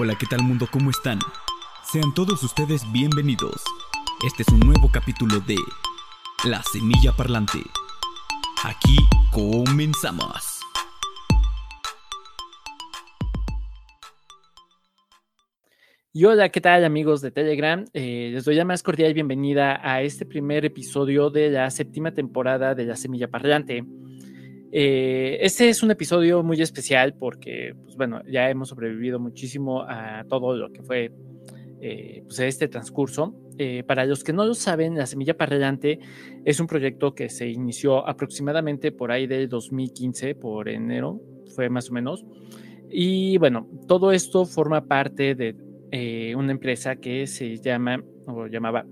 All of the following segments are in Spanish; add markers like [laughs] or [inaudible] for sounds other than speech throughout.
Hola, ¿qué tal mundo? ¿Cómo están? Sean todos ustedes bienvenidos. Este es un nuevo capítulo de La Semilla Parlante. Aquí comenzamos. Y hola, ¿qué tal amigos de Telegram? Eh, les doy la más cordial bienvenida a este primer episodio de la séptima temporada de La Semilla Parlante. Eh, este es un episodio muy especial porque, pues bueno, ya hemos sobrevivido muchísimo a todo lo que fue eh, pues este transcurso. Eh, para los que no lo saben, La Semilla Parrellante es un proyecto que se inició aproximadamente por ahí del 2015, por enero, fue más o menos. Y bueno, todo esto forma parte de una empresa que se llama, o llamaba,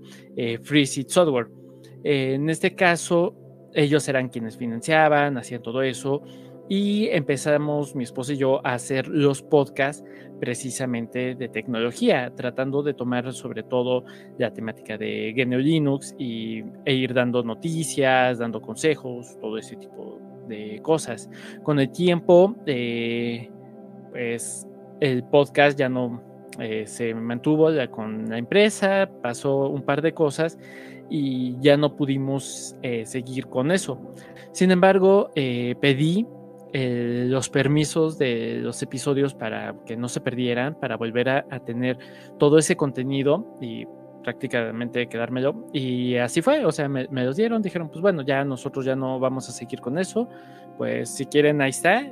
Free Seed Software. en este caso, ellos eran quienes financiaban, hacían todo eso. Y empezamos mi esposa y yo a hacer los podcasts precisamente de tecnología, tratando de tomar sobre todo la temática de GNU Linux y, e ir dando noticias, dando consejos, todo ese tipo de cosas. Con el tiempo, eh, pues el podcast ya no eh, se mantuvo con la empresa, pasó un par de cosas y ya no pudimos eh, seguir con eso. Sin embargo, eh, pedí eh, los permisos de los episodios para que no se perdieran, para volver a, tener todo ese contenido y prácticamente quedármelo. Y así fue, o sea, me, los dieron, dijeron, pues bueno, ya nosotros ya no vamos a seguir con eso, pues si quieren, ahí está,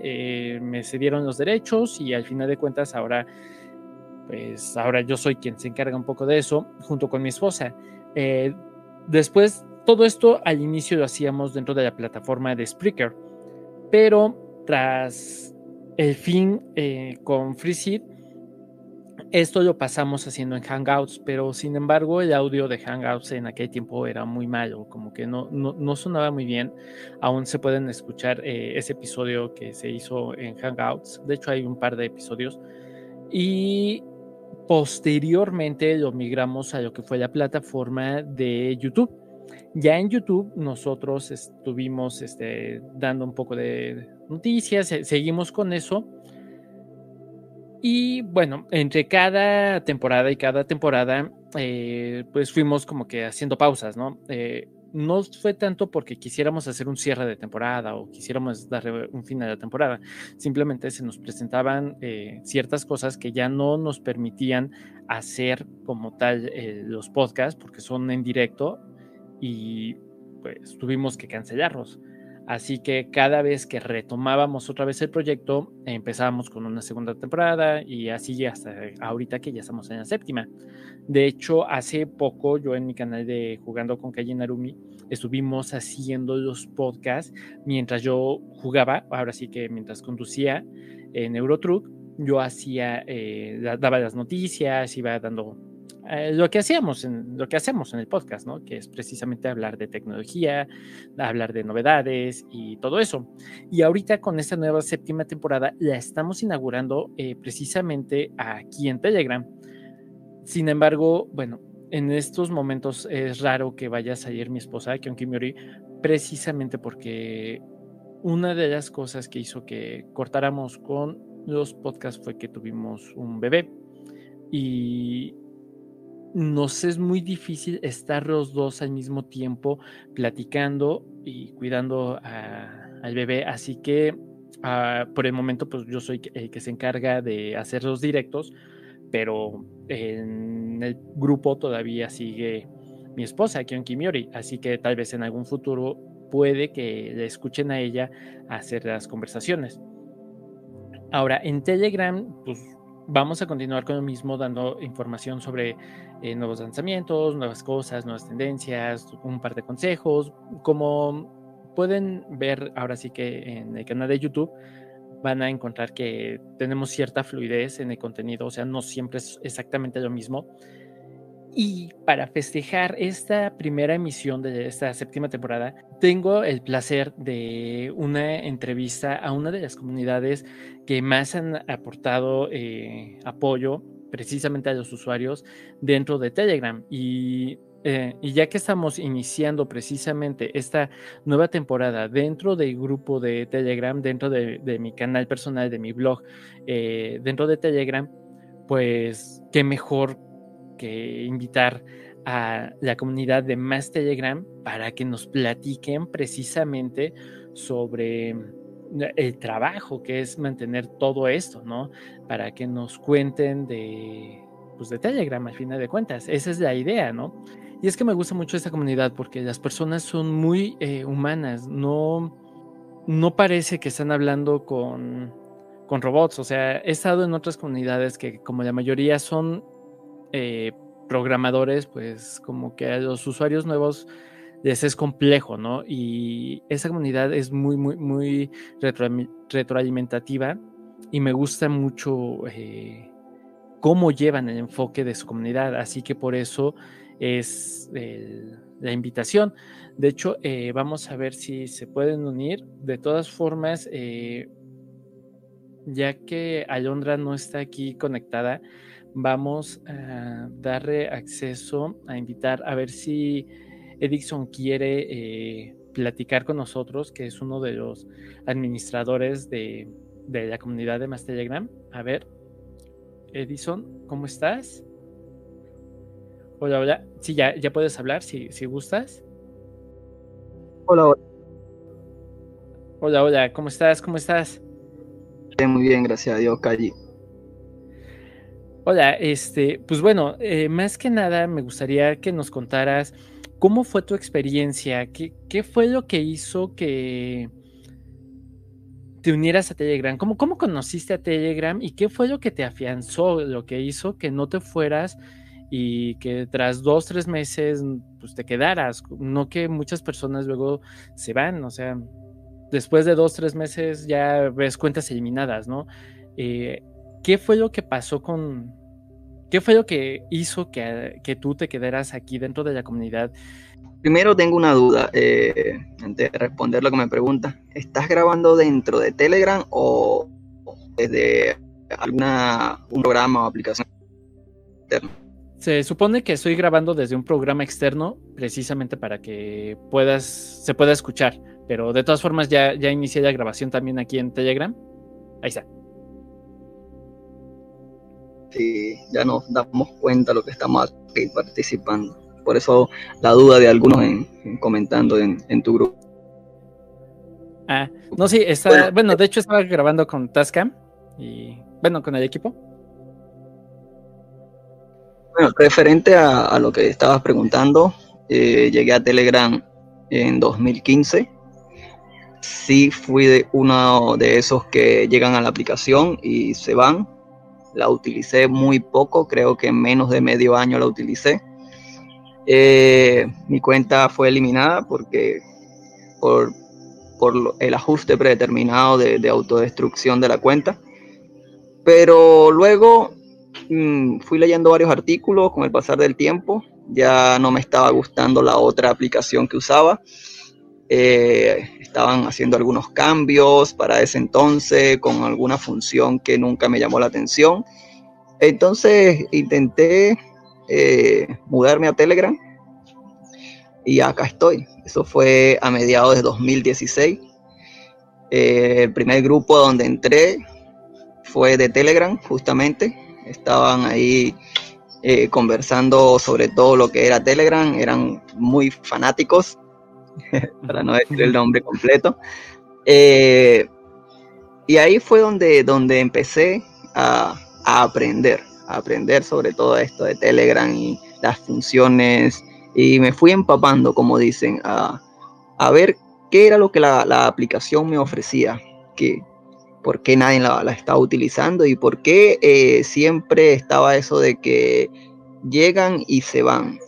me cedieron los derechos y al final de cuentas ahora, pues ahora yo soy quien se encarga un poco de eso, junto con mi esposa. Después, todo esto al inicio lo hacíamos dentro de la plataforma de Spreaker, pero tras el fin eh, con FreeSeed, esto lo pasamos haciendo en Hangouts, pero sin embargo el audio de Hangouts en aquel tiempo era muy malo, como que no, no, sonaba muy bien. Aún se pueden escuchar eh, ese episodio que se hizo en Hangouts, de hecho hay un par de episodios. Y Posteriormente lo migramos a lo que fue la plataforma de YouTube. Ya en YouTube nosotros estuvimos este, dando un poco de noticias, seguimos con eso. Y bueno, entre cada temporada y cada temporada, eh, pues fuimos como que haciendo pausas, ¿no? Eh, no fue tanto porque quisiéramos hacer un cierre de temporada o quisiéramos darle un fin a la temporada, simplemente se nos presentaban eh, ciertas cosas que ya no nos permitían hacer como tal eh, los podcasts porque son en directo y pues tuvimos que cancelarlos. Así que cada vez que retomábamos otra vez el proyecto, empezábamos con una segunda temporada y así hasta ahorita que ya estamos en la séptima. De hecho, hace poco yo en mi canal de Jugando con Calle Narumi estuvimos haciendo los podcasts mientras yo jugaba, ahora sí que mientras conducía en Eurotruck, yo hacía, eh, daba las noticias, iba dando eh, lo que hacíamos, en, lo que hacemos en el podcast, ¿no? Que es precisamente hablar de tecnología, hablar de novedades y todo eso. Y ahorita con esta nueva séptima temporada la estamos inaugurando eh, precisamente aquí en Telegram. Sin embargo, bueno, en estos momentos es raro que vaya a salir mi esposa, Kion Kimori, precisamente porque una de las cosas que hizo que cortáramos con los podcasts fue que tuvimos un bebé. Y nos es muy difícil estar los dos al mismo tiempo platicando y cuidando al bebé. Así que ah, por el momento, pues yo soy el que se encarga de hacer los directos, pero en el grupo todavía sigue mi esposa, Kion Kimiori. Así que tal vez en algún futuro puede que le escuchen a ella hacer las conversaciones. Ahora, en Telegram, pues vamos a continuar con lo mismo, dando información sobre eh, nuevos lanzamientos, nuevas cosas, nuevas tendencias, un par de consejos. Como pueden ver ahora sí que en el canal de YouTube van a encontrar que tenemos cierta fluidez en el contenido, o sea, no siempre es exactamente lo mismo. Y para festejar esta primera emisión de esta séptima temporada, tengo el placer de una entrevista a una de las comunidades que más han aportado eh, apoyo precisamente a los usuarios dentro de Telegram. Y, eh, y, ya que estamos iniciando precisamente esta nueva temporada dentro del grupo de Telegram, dentro de, mi canal personal, de mi blog, eh, dentro de Telegram, pues qué mejor que invitar a la comunidad de Más Telegram para que nos platiquen precisamente sobre el trabajo que es mantener todo esto, ¿no? Para que nos cuenten de, pues de Telegram al final de cuentas. Esa es la idea, ¿no? Y es que me gusta mucho esta comunidad porque las personas son muy eh, humanas, no, no parece que están hablando con, con, robots. O sea, he estado en otras comunidades que como la mayoría son eh, programadores, pues como que a los usuarios nuevos les es complejo, ¿no? Y esa comunidad es muy, muy, muy retroalimentativa y me gusta mucho eh, cómo llevan el enfoque de su comunidad. Así que por eso es la invitación. De hecho, eh, vamos a ver si se pueden unir. De todas formas, eh, ya que Alondra no está aquí conectada, vamos a darle acceso a invitar a ver si Edison quiere eh, platicar con nosotros, que es uno de los administradores de, la comunidad de Más Telegram. A ver, Edison, ¿cómo estás? Hola, hola. Sí, ya, ya puedes hablar si, si gustas. Hola, hola. Hola, hola. ¿Cómo estás? ¿Cómo estás? Muy bien, gracias a Dios, Calle. Hola, este, pues bueno, eh, más que nada me gustaría que nos contaras cómo fue tu experiencia, qué, qué fue lo que hizo que te unieras a Telegram, ¿Cómo, cómo conociste a Telegram y qué fue lo que te afianzó, lo que hizo que no te fueras y que tras dos, tres meses, pues te quedaras, no que muchas personas luego se van, o sea, después de dos, tres meses ya ves cuentas eliminadas, ¿no? Eh, ¿Qué fue lo que pasó con, qué fue lo que hizo que, que, tú te quedaras aquí dentro de la comunidad? Primero tengo una duda, eh, antes de responder lo que me pregunta, ¿estás grabando dentro de Telegram o desde alguna, un programa o aplicación? Se supone que estoy grabando desde un programa externo precisamente para que puedas, se pueda escuchar, pero de todas formas ya, ya inicié la grabación también aquí en Telegram. Ahí está. Sí, ya nos damos cuenta de lo que estamos aquí participando. Por eso la duda de algunos en, comentando en, tu grupo. Ah, no, sí, está, bueno, de hecho estaba grabando con Tascam y, bueno, con el equipo bueno, referente a, lo que estabas preguntando, eh, llegué a Telegram en 2015. Sí fui de uno de esos que llegan a la aplicación y se van. La utilicé muy poco, creo que en menos de medio año la utilicé. Eh, mi cuenta fue eliminada porque por, el ajuste predeterminado de, de autodestrucción de la cuenta. Pero luego Mm, fui leyendo varios artículos con el pasar del tiempo, ya no me estaba gustando la otra aplicación que usaba. Eh, estaban haciendo algunos cambios para ese entonces con alguna función que nunca me llamó la atención. Entonces intenté eh, mudarme a Telegram y acá estoy. Eso fue a mediados de 2016. Eh, el primer grupo donde entré fue de Telegram, justamente estaban ahí eh, conversando sobre todo lo que era Telegram, eran muy fanáticos, [laughs] para no decir el nombre completo. Eh, y ahí fue donde, donde empecé a, aprender, a aprender sobre todo esto de Telegram y las funciones, y me fui empapando, como dicen, a, ver qué era lo que la, la aplicación me ofrecía, que, por qué nadie la, estaba utilizando y por qué eh, siempre estaba eso de que llegan y se van.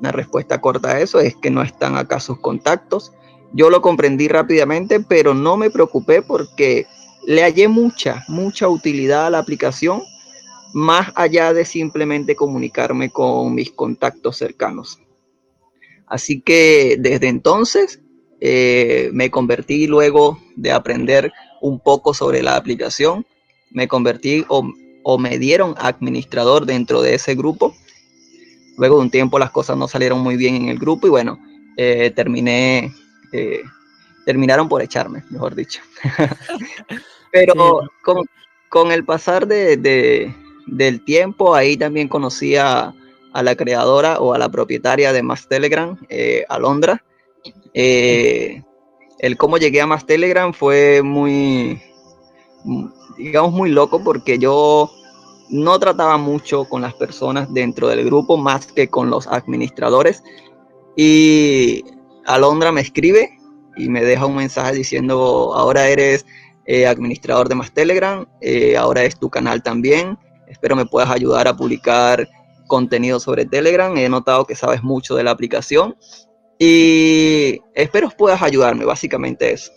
Una respuesta corta a eso es que no están acá sus contactos. Yo lo comprendí rápidamente, pero no me preocupé porque le hallé mucha, mucha utilidad a la aplicación, más allá de simplemente comunicarme con mis contactos cercanos. Así que desde entonces eh, me convertí luego de aprender un poco sobre la aplicación, me convertí o, me dieron administrador dentro de ese grupo. Luego de un tiempo las cosas no salieron muy bien en el grupo y bueno, eh, terminé, eh, terminaron por echarme, mejor dicho. [laughs] Pero con, el pasar de, del tiempo, ahí también conocí a, la creadora o a la propietaria de Más Telegram, eh, Alondra. El cómo llegué a Más Telegram fue muy, digamos, muy loco porque yo no trataba mucho con las personas dentro del grupo más que con los administradores. Y Alondra me escribe y me deja un mensaje diciendo, ahora eres eh, administrador de Más Telegram, eh, ahora es tu canal también, espero me puedas ayudar a publicar contenido sobre Telegram, he notado que sabes mucho de la aplicación y espero puedas ayudarme, básicamente eso.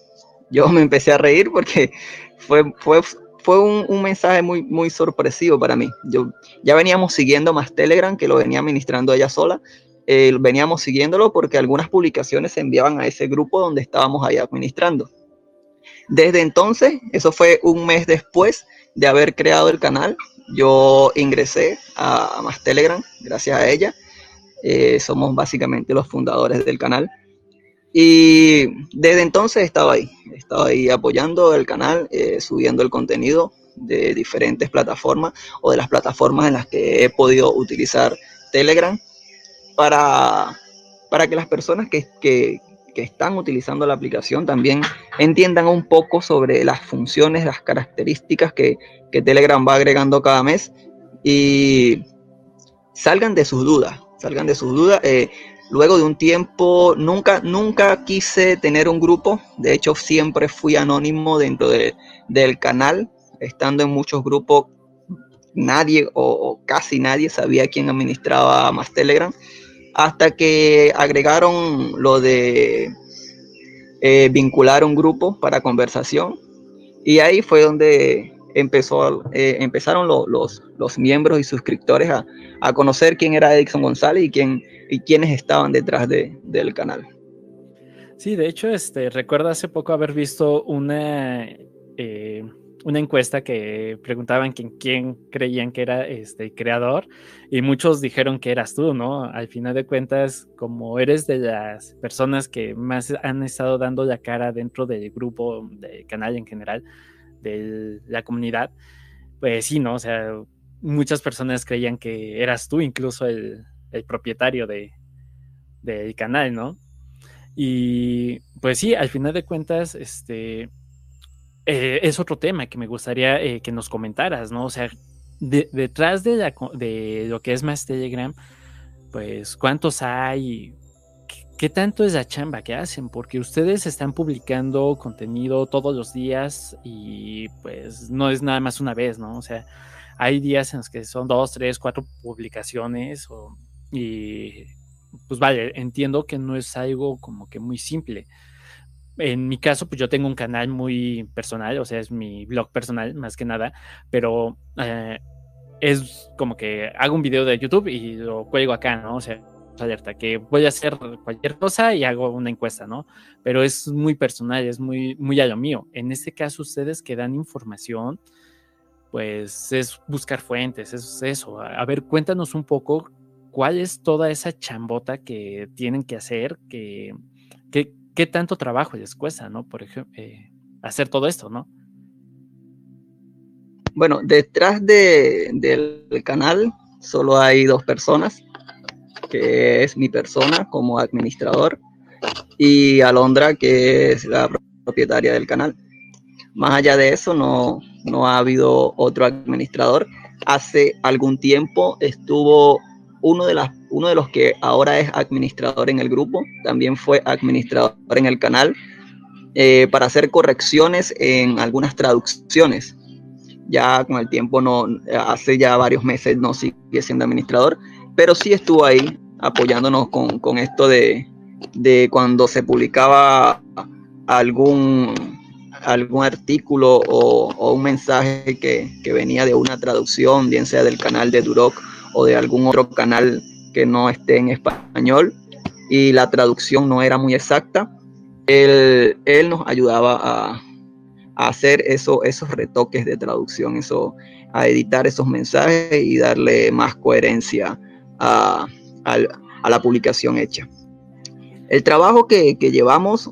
Yo me empecé a reír porque fue, fue, fue un, mensaje muy, muy sorpresivo para mí. Yo, ya veníamos siguiendo más Telegram, que lo venía administrando ella sola, eh, veníamos siguiéndolo porque algunas publicaciones se enviaban a ese grupo donde estábamos ahí administrando. Desde entonces, eso fue un mes después de haber creado el canal, yo ingresé a, Más Telegram gracias a ella. Eh, somos básicamente los fundadores del canal. Y desde entonces estaba ahí, estaba ahí apoyando el canal, eh, subiendo el contenido de diferentes plataformas o de las plataformas en las que he podido utilizar Telegram para, para que las personas que, que, están utilizando la aplicación también entiendan un poco sobre las funciones, las características que, que Telegram va agregando cada mes y salgan de sus dudas, salgan de sus dudas. Eh, luego de un tiempo, nunca, nunca quise tener un grupo, de hecho siempre fui anónimo dentro del canal, estando en muchos grupos, nadie o, casi nadie sabía quién administraba más Telegram. Hasta que agregaron lo de eh, vincular un grupo para conversación. Y ahí fue donde empezó, eh, empezaron los, los, miembros y suscriptores a, a, conocer quién era Edison González y, quién, y quiénes estaban detrás de, del canal. Sí, de hecho, este, recuerdo hace poco haber visto una, eh, una encuesta que preguntaban quién creían que era este creador y muchos dijeron que eras tú, ¿no? Al final de cuentas, como eres de las personas que más han estado dando la cara dentro del grupo, del canal en general, de la comunidad, pues sí, ¿no? O sea, muchas personas creían que eras tú incluso el, propietario de, del canal, ¿no? Y pues sí, al final de cuentas, este, eh, es otro tema que me gustaría eh, que nos comentaras, ¿no? O sea, detrás de, de, lo que es más Telegram, pues cuántos hay, ¿qué, tanto es la chamba que hacen? Porque ustedes están publicando contenido todos los días y pues no es nada más una vez, ¿no? O sea, hay días en los que son dos, tres, cuatro publicaciones y pues vale, entiendo que no es algo como que muy simple en mi caso, pues yo tengo un canal muy personal, o sea, es mi blog personal más que nada, pero eh, es como que hago un video de YouTube y lo cuelgo acá, ¿no? O sea, alerta, que voy a hacer cualquier cosa y hago una encuesta, ¿no? Pero es muy personal, es muy, muy a lo mío. En este caso, ustedes que dan información, pues es buscar fuentes, es eso. A ver, cuéntanos un poco cuál es toda esa chambota que tienen que hacer, que, que qué tanto trabajo les cuesta, ¿no? Por ejemplo, eh, hacer todo esto, ¿no? Bueno, detrás del canal solo hay dos personas, que es mi persona como administrador y Alondra, que es la propietaria del canal. Más allá de eso, no, no ha habido otro administrador. Hace algún tiempo estuvo uno de, las, uno de los que ahora es administrador en el grupo, también fue administrador en el canal, eh, para hacer correcciones en algunas traducciones. Ya con el tiempo, no, hace ya varios meses no sigue siendo administrador, pero sí estuvo ahí apoyándonos con, esto de, cuando se publicaba algún, algún artículo o, un mensaje que, que, venía de una traducción, bien sea del canal de Duroc o de algún otro canal que no esté en español y la traducción no era muy exacta, él, él nos ayudaba a, hacer eso, esos retoques de traducción, eso, a editar esos mensajes y darle más coherencia a, la publicación hecha. El trabajo que, llevamos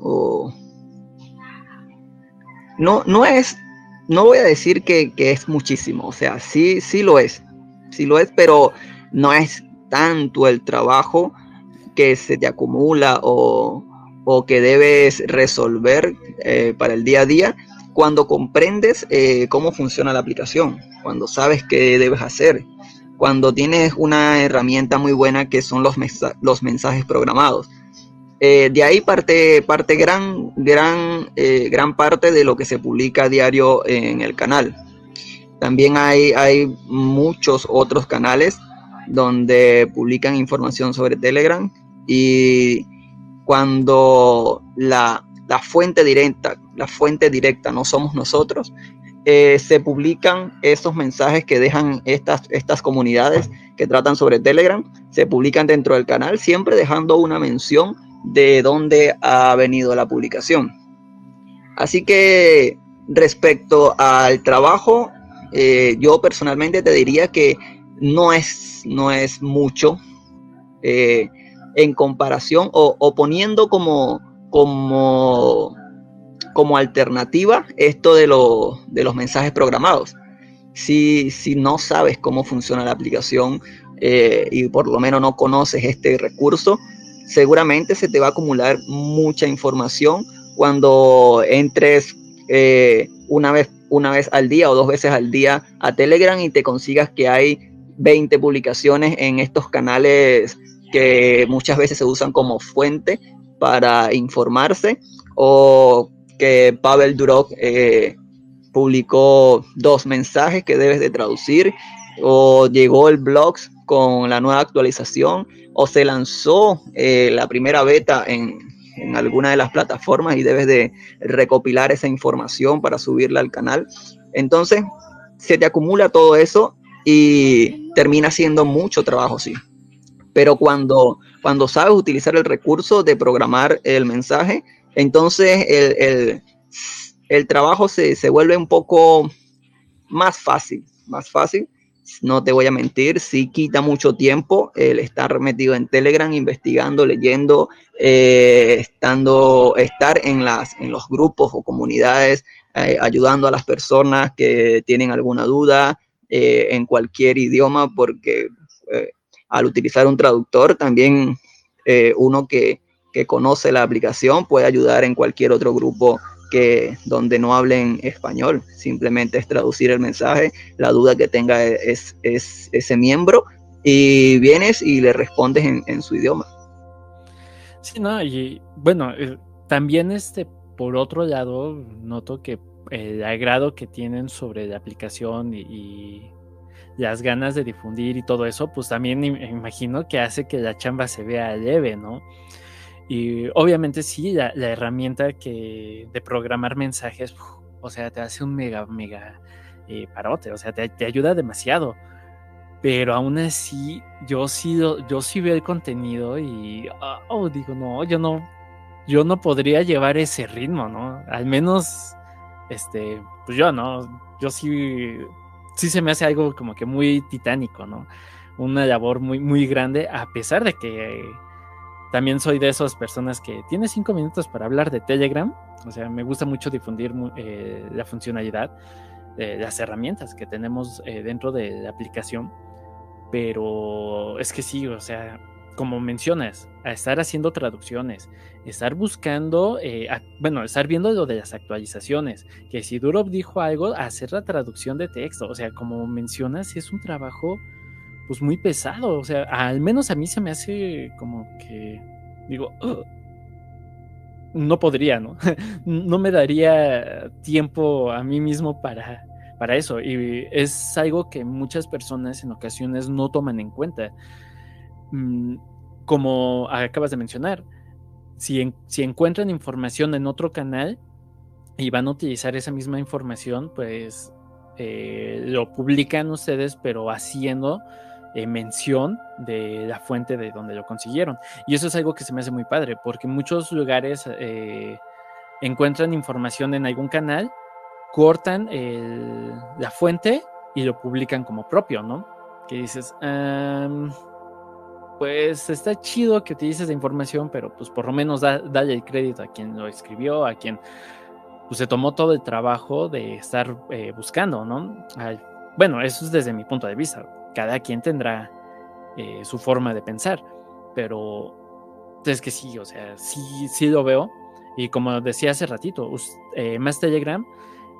no, no es, no voy a decir que, es muchísimo, o sea, sí, sí lo es, sí lo es, pero no es tanto el trabajo que se te acumula o, que debes resolver eh, para el día a día cuando comprendes eh, cómo funciona la aplicación, cuando sabes qué debes hacer, cuando tienes una herramienta muy buena que son los, los mensajes programados. Eh, de ahí parte, parte gran, gran, gran parte de lo que se publica a diario en el canal. También hay, hay muchos otros canales donde publican información sobre Telegram y cuando la, fuente directa, la fuente directa no somos nosotros, eh, se publican esos mensajes que dejan estas, estas comunidades que tratan sobre Telegram, se publican dentro del canal, siempre dejando una mención de dónde ha venido la publicación. Así que respecto al trabajo, eh, yo personalmente te diría que no es, no es mucho eh, en comparación o, poniendo como, como, como alternativa esto de, de los mensajes programados. Si, si, no sabes cómo funciona la aplicación eh, y por lo menos no conoces este recurso, seguramente se te va a acumular mucha información cuando entres una vez una vez al día o dos veces al día a Telegram y te consigas que hay 20 publicaciones en estos canales que muchas veces se usan como fuente para informarse o que Pavel Durov eh, publicó dos mensajes que debes de traducir o llegó el blog con la nueva actualización o se lanzó eh, la primera beta en, en alguna de las plataformas y debes de recopilar esa información para subirla al canal. Entonces, se te acumula todo eso y termina siendo mucho trabajo, sí. Pero cuando, cuando sabes utilizar el recurso de programar el mensaje, entonces el, el trabajo se, se vuelve un poco más fácil, más fácil. No te voy a mentir, sí quita mucho tiempo el estar metido en Telegram, investigando, leyendo, eh, estando, estar en, las, en los grupos o comunidades, eh, ayudando a las personas que tienen alguna duda eh, en cualquier idioma, porque al utilizar un traductor también uno que, que conoce la aplicación puede ayudar en cualquier otro grupo que donde no hablen español, simplemente es traducir el mensaje, la duda que tenga es, es ese miembro y vienes y le respondes en, su idioma. Sí, no, y bueno, eh, también este, por otro lado, noto que el agrado que tienen sobre la aplicación y, las ganas de difundir y todo eso, pues también imagino que hace que la chamba se vea leve, ¿no? Y obviamente sí, la, herramienta que de programar mensajes, o sea, te hace un mega, mega eh, parote, o sea, te, ayuda demasiado. Pero aún así, yo sí, yo sí veo el contenido y oh, digo, no, yo no, yo no podría llevar ese ritmo, ¿no? Al menos, este, pues yo, ¿no? Yo sí, sí se me hace algo como que muy titánico, ¿no? Una labor muy, muy grande, a pesar de que también soy de esas personas que tiene cinco minutos para hablar de Telegram. O sea, me gusta mucho difundir eh, la funcionalidad, de las herramientas que tenemos eh, dentro de la aplicación. Pero es que sí, o sea, como mencionas, estar haciendo traducciones, estar buscando, eh, bueno, estar viendo lo de las actualizaciones, que si Durov dijo algo, hacer la traducción de texto, o sea, como mencionas, es un trabajo pues muy pesado. O sea, al menos a mí se me hace como que digo, no podría, ¿no? [laughs] no me daría tiempo a mí mismo para, para eso. Y es algo que muchas personas en ocasiones no toman en cuenta. Mm, como acabas de mencionar, si, si encuentran información en otro canal y van a utilizar esa misma información, pues eh, lo publican ustedes, pero haciendo eh, mención de la fuente de donde lo consiguieron. Y eso es algo que se me hace muy padre, porque muchos lugares eh, encuentran información en algún canal, cortan la fuente y lo publican como propio, ¿no? Que dices, pues está chido que utilices la información, pero pues por lo menos da, dale el crédito a quien lo escribió, a quien pues, se tomó todo el trabajo de estar eh, buscando, ¿no? bueno, eso es desde mi punto de vista cada quien tendrá eh, su forma de pensar, pero es que sí, o sea, sí, sí lo veo. Y como decía hace ratito, eh, más Telegram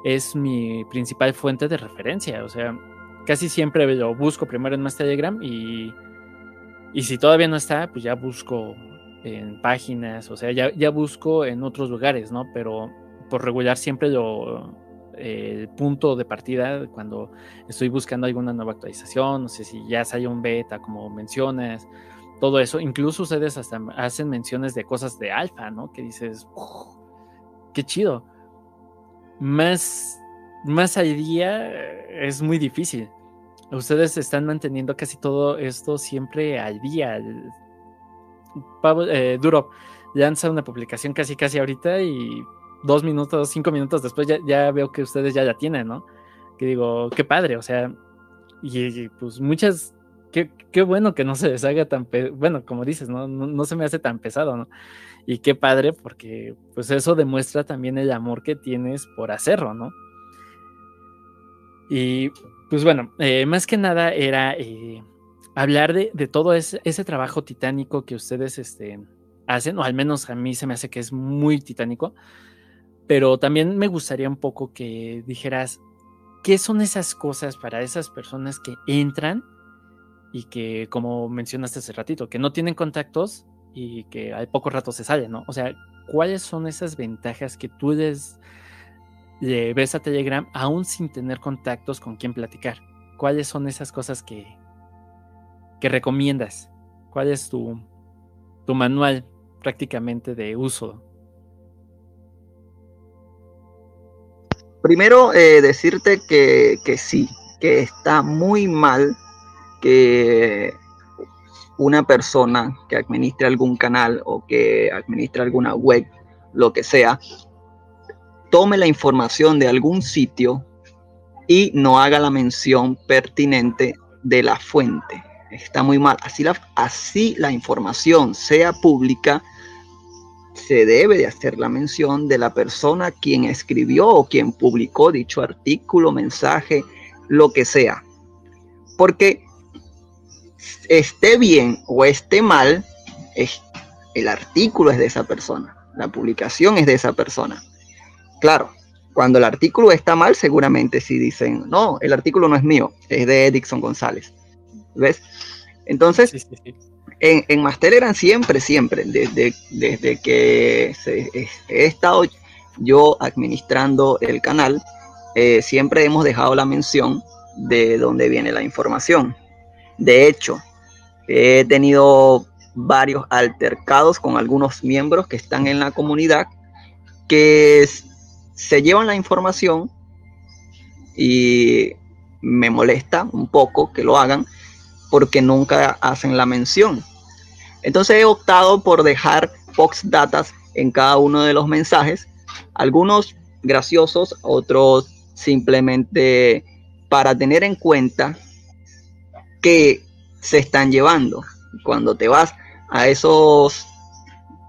es mi principal fuente de referencia, o sea, casi siempre lo busco primero en más Telegram y, y si todavía no está, pues ya busco en páginas, o sea, ya, ya busco en otros lugares, ¿no? Pero por regular siempre lo, el punto de partida cuando estoy buscando alguna nueva actualización, no sé si ya sale un beta, como mencionas, todo eso. Incluso ustedes hasta hacen menciones de cosas de alfa, ¿no? Que dices, qué chido. Más, más al día es muy difícil. Ustedes están manteniendo casi todo esto siempre al día. Eh, Duro lanza una publicación casi casi ahorita y dos minutos, cinco minutos después ya, veo que ustedes ya la tienen, ¿no? Que digo, qué padre, o sea, y, pues muchas, qué, qué, bueno que no se les haga tan, bueno, como dices, ¿no? ¿no? se me hace tan pesado, ¿no? Y qué padre, porque pues eso demuestra también el amor que tienes por hacerlo, ¿no? Y pues bueno, eh, más que nada era eh, hablar de, de todo ese, ese, trabajo titánico que ustedes este, hacen, o al menos a mí se me hace que es muy titánico, pero también me gustaría un poco que dijeras, ¿qué son esas cosas para esas personas que entran y que, como mencionaste hace ratito, que no tienen contactos y que al poco rato se salen, ¿no? O sea, ¿cuáles son esas ventajas que tú les, ves a Telegram aún sin tener contactos con quien platicar? ¿Cuáles son esas cosas que, que recomiendas? ¿Cuál es tu, tu manual prácticamente de uso Primero, eh, decirte que, sí, que está muy mal que una persona que administre algún canal o que administre alguna web, lo que sea, tome la información de algún sitio y no haga la mención pertinente de la fuente. Está muy mal. Así la, así la información sea pública, se debe de hacer la mención de la persona quien escribió o quien publicó dicho artículo, mensaje, lo que sea. Porque esté bien o esté mal, el artículo es de esa persona, la publicación es de esa persona. Claro, cuando el artículo está mal, seguramente si dicen, no, el artículo no es mío, es de Edison González. ¿Ves? Entonces, en, en más siempre, siempre, desde, desde que he estado yo administrando el canal, eh, siempre hemos dejado la mención de dónde viene la información. De hecho, he tenido varios altercados con algunos miembros que están en la comunidad que se llevan la información y me molesta un poco que lo hagan porque nunca hacen la mención. Entonces he optado por dejar box datas en cada uno de los mensajes, algunos graciosos, otros simplemente para tener en cuenta que se están llevando. Cuando te vas a esos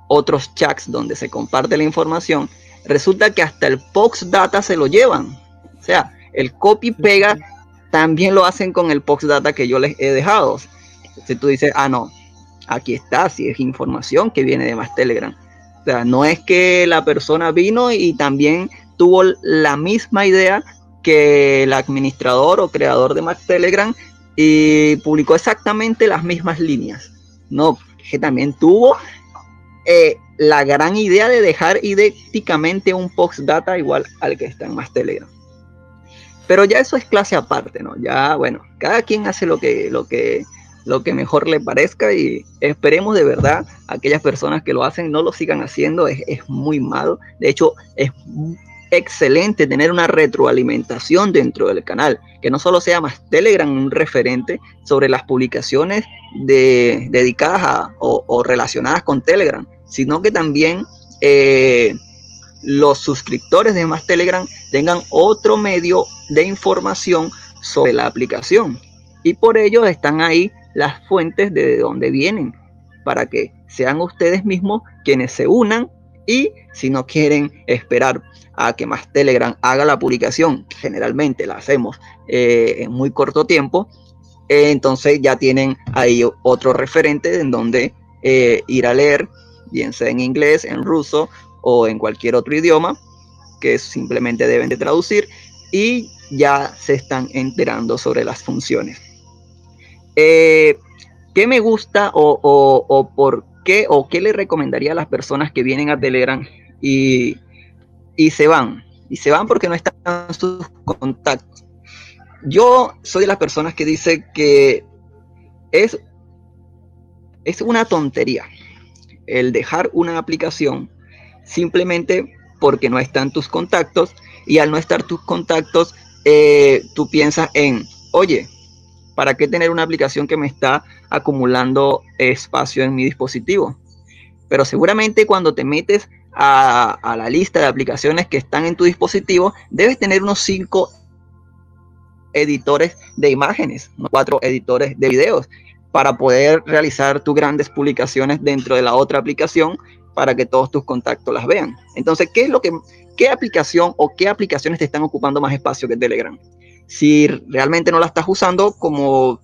otros chats donde se comparte la información, resulta que hasta el box data se lo llevan. O sea, el copy pega también lo hacen con el data que yo les he dejado. Si tú dices, ah, no, aquí está, si es información que viene de más Telegram. O sea, no es que la persona vino y también tuvo la misma idea que el administrador o creador de más Telegram y publicó exactamente las mismas líneas. No, que también tuvo eh, la gran idea de dejar idénticamente un post data igual al que está en más Telegram. Pero ya eso es clase aparte, ¿no? Ya, bueno, cada quien hace lo que, lo que, lo que mejor le parezca y esperemos de verdad aquellas personas que lo hacen no lo sigan haciendo, es, es muy malo. De hecho, es excelente tener una retroalimentación dentro del canal, que no solo sea más Telegram un referente sobre las publicaciones de, dedicadas a, o, relacionadas con Telegram, sino que también eh, los suscriptores de más Telegram tengan otro medio de información sobre la aplicación. Y por ello están ahí las fuentes de dónde vienen, para que sean ustedes mismos quienes se unan y si no quieren esperar a que más Telegram haga la publicación, generalmente la hacemos eh, en muy corto tiempo, eh, entonces ya tienen ahí otro referente en donde eh, ir a leer, bien sea en inglés, en ruso o en cualquier otro idioma, que simplemente deben de traducir y ya se están enterando sobre las funciones. Eh, ¿Qué me gusta o, por qué o qué le recomendaría a las personas que vienen a Telegram y, y se van? Y se van porque no están sus contactos. Yo soy de las personas que dice que es, es una tontería el dejar una aplicación simplemente porque no están tus contactos y al no estar tus contactos eh, tú piensas en, oye, ¿para qué tener una aplicación que me está acumulando espacio en mi dispositivo? Pero seguramente cuando te metes a, la lista de aplicaciones que están en tu dispositivo, debes tener unos cinco editores de imágenes, cuatro editores de videos, para poder realizar tus grandes publicaciones dentro de la otra aplicación para que todos tus contactos las vean. Entonces, ¿qué es lo que, qué aplicación o qué aplicaciones te están ocupando más espacio que Telegram? Si realmente no la estás usando como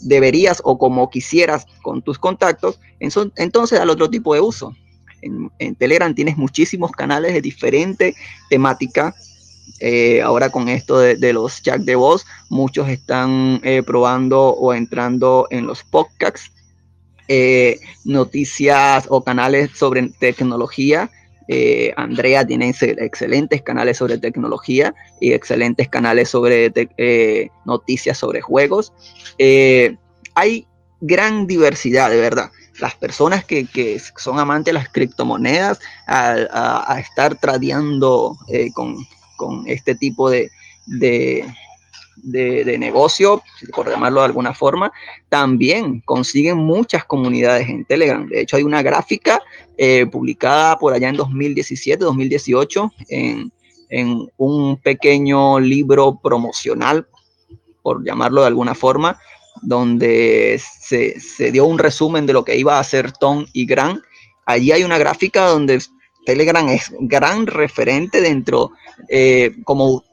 deberías o como quisieras con tus contactos, entonces al otro tipo de uso. En, Telegram tienes muchísimos canales de diferente temática eh, ahora con esto de, los jack de voz, muchos están eh, probando o entrando en los podcasts, eh, noticias o canales sobre tecnología. Andrea tiene excelentes canales sobre tecnología y excelentes canales sobre noticias sobre juegos. hay gran diversidad, de verdad las personas que, son amantes de las criptomonedas, a, estar tradeando con, este tipo de, negocio, por llamarlo de alguna forma, también consiguen muchas comunidades en Telegram. De hecho, hay una gráfica eh, publicada por allá en 2017, 2018, en, en un pequeño libro promocional, por llamarlo de alguna forma, donde se, se, dio un resumen de lo que iba a hacer Tom y Gran. Allí hay una gráfica donde Telegram es gran referente dentro, eh, como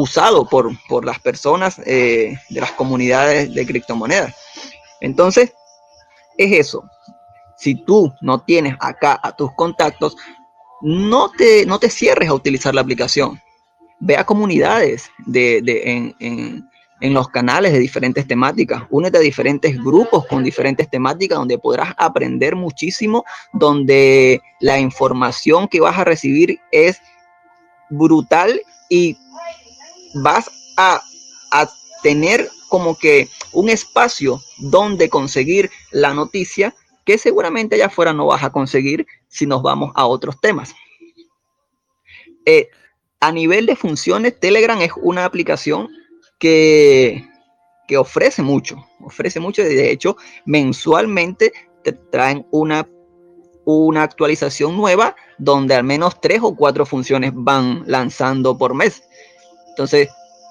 usado por, por las personas eh, de las comunidades de criptomonedas. Entonces, es eso. Si tú no tienes acá a tus contactos, no te, no te cierres a utilizar la aplicación. Ve a comunidades de, de en, en los canales de diferentes temáticas. Únete a diferentes grupos con diferentes temáticas donde podrás aprender muchísimo, donde la información que vas a recibir es brutal y vas a, tener como que un espacio donde conseguir la noticia que seguramente allá afuera no vas a conseguir si nos vamos a otros temas. Eh, a nivel de funciones, Telegram es una aplicación que, ofrece mucho, ofrece mucho. De hecho, mensualmente te traen una, una actualización nueva donde al menos tres o cuatro funciones van lanzando por mes. Entonces,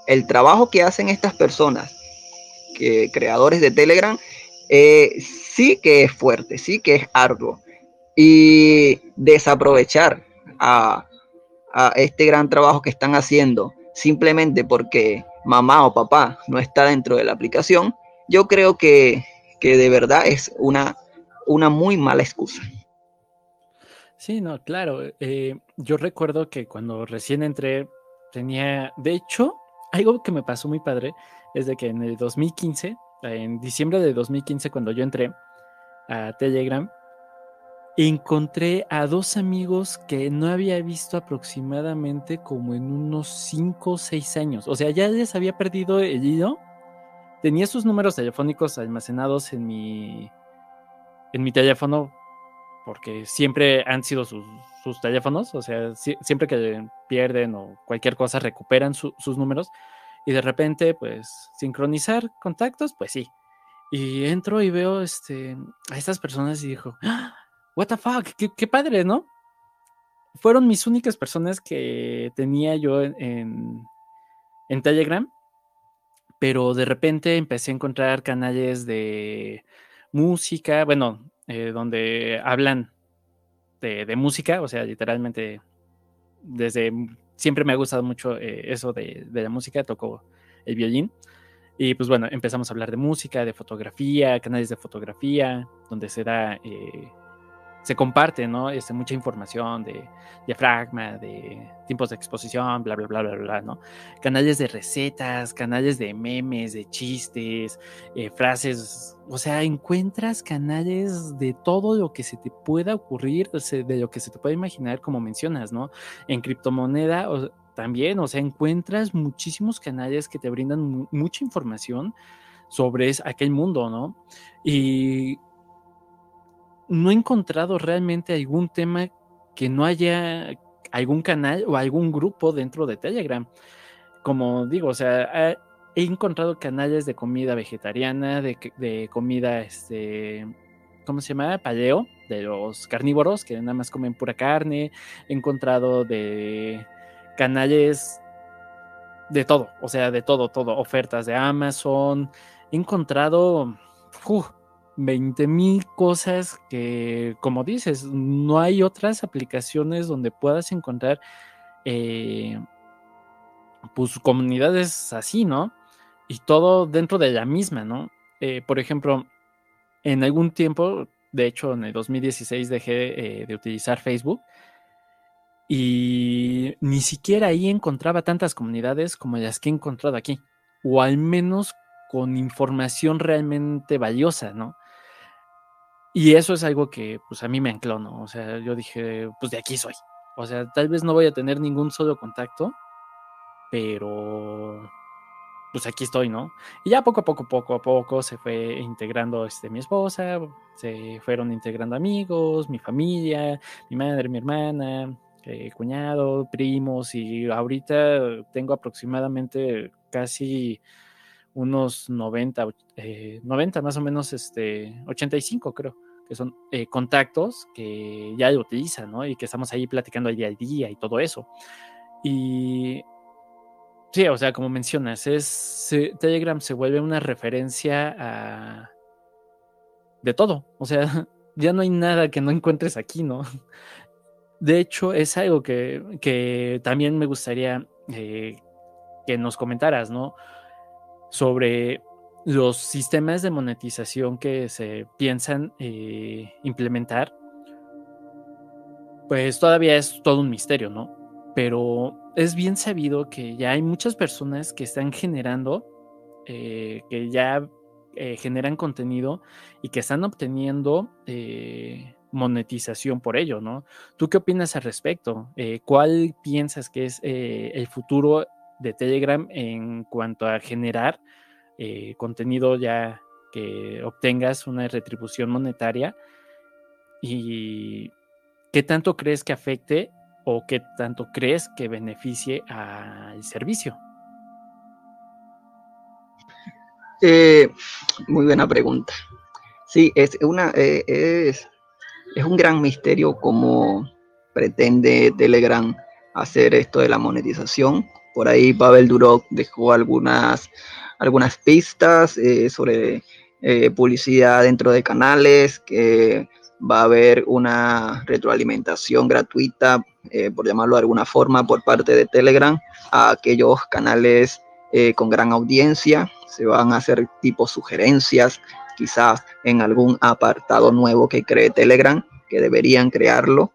el trabajo que hacen estas personas, que creadores de Telegram, eh, sí que es fuerte, sí que es arduo. Y desaprovechar a, a este gran trabajo que están haciendo simplemente porque mamá o papá no está dentro de la aplicación, yo creo que, de verdad es una, una muy mala excusa. Sí, no, claro. Eh, yo recuerdo que cuando recién entré tenía, de hecho, algo que me pasó muy padre es de que en el 2015, en diciembre de 2015, cuando yo entré a Telegram, encontré a dos amigos que no había visto aproximadamente como en unos 5 o 6 años. O sea, ya les había perdido el hilo. Tenía sus números telefónicos almacenados en mi, en mi teléfono porque siempre han sido sus, teléfonos. O sea, siempre que pierden o cualquier cosa recuperan sus números. Y de repente, pues, sincronizar contactos, pues sí. Y entro y veo este, a estas personas y dijo, ¡Ah! what the fuck, qué, padre, ¿no? Fueron mis únicas personas que tenía yo en, en, Telegram, pero de repente empecé a encontrar canales de música, bueno, eh, donde hablan de, música, o sea, literalmente desde siempre me ha gustado mucho eh, eso de, de, la música, toco el violín. Y pues bueno, empezamos a hablar de música, de fotografía, canales de fotografía, donde se da, eh, se comparte, ¿no? Este, mucha información de diafragma, de tiempos de exposición, bla, bla, bla, bla, bla, ¿no? Canales de recetas, canales de memes, de chistes, eh, frases, o sea, encuentras canales de todo lo que se te pueda ocurrir, de lo que se te pueda imaginar, como mencionas, ¿no? En criptomoneda, o, también, o sea, encuentras muchísimos canales que te brindan mucha información sobre aquel mundo, ¿no? Y no he encontrado realmente algún tema que no haya algún canal o algún grupo dentro de Telegram. Como digo, o sea, he encontrado canales de comida vegetariana, de, de comida, este, ¿cómo se llama? Paleo, de los carnívoros que nada más comen pura carne. He encontrado de canales de todo, o sea, de todo, todo, ofertas de Amazon. He encontrado 20 mil cosas que, como dices, no hay otras aplicaciones donde puedas encontrar eh, pues comunidades así, ¿no? Y todo dentro de la misma, ¿no? Eh, por ejemplo, en algún tiempo, de hecho en el 2016 dejé eh, de utilizar Facebook y ni siquiera ahí encontraba tantas comunidades como las que he encontrado aquí, o al menos con información realmente valiosa, ¿no? Y eso es algo que pues a mí me ancló, ¿no? O sea, yo dije, pues de aquí soy. O sea, tal vez no voy a tener ningún solo contacto, pero pues aquí estoy, ¿no? Y ya poco a poco, poco a poco se fue integrando este, mi esposa, se fueron integrando amigos, mi familia, mi madre, mi hermana, eh, cuñado, primos, y ahorita tengo aproximadamente casi unos 90, 90 eh, más o menos, este, 85 creo, que son eh, contactos que ya lo utilizan, ¿no? Y que estamos ahí platicando día a día y todo eso. Y sí, o sea, como mencionas, Telegram se vuelve una referencia a... de todo, o sea, [laughs] ya no hay nada que no encuentres aquí, ¿no? [laughs] De hecho, es algo que, también me gustaría eh, que nos comentaras, ¿no? Sobre los sistemas de monetización que se piensan eh, implementar. Pues todavía es todo un misterio, ¿no? Pero es bien sabido que ya hay muchas personas que están generando, eh, que ya generan contenido y que están obteniendo monetización por ello, ¿no? ¿Tú qué opinas al respecto? Eh, ¿Cuál piensas que es eh, el futuro de Telegram en cuanto a generar eh, contenido ya que obtengas una retribución monetaria? ¿Y qué tanto crees que afecte o qué tanto crees que beneficie al servicio? muy buena pregunta. Sí, es una, es, es un gran misterio cómo pretende Telegram hacer esto de la monetización. Por ahí Pavel Durok dejó algunas, algunas pistas eh, sobre eh, publicidad dentro de canales, que va a haber una retroalimentación gratuita, eh, por llamarlo de alguna forma, por parte de Telegram a aquellos canales con gran audiencia. Se van a hacer tipo sugerencias quizás en algún apartado nuevo que cree Telegram, que deberían crearlo,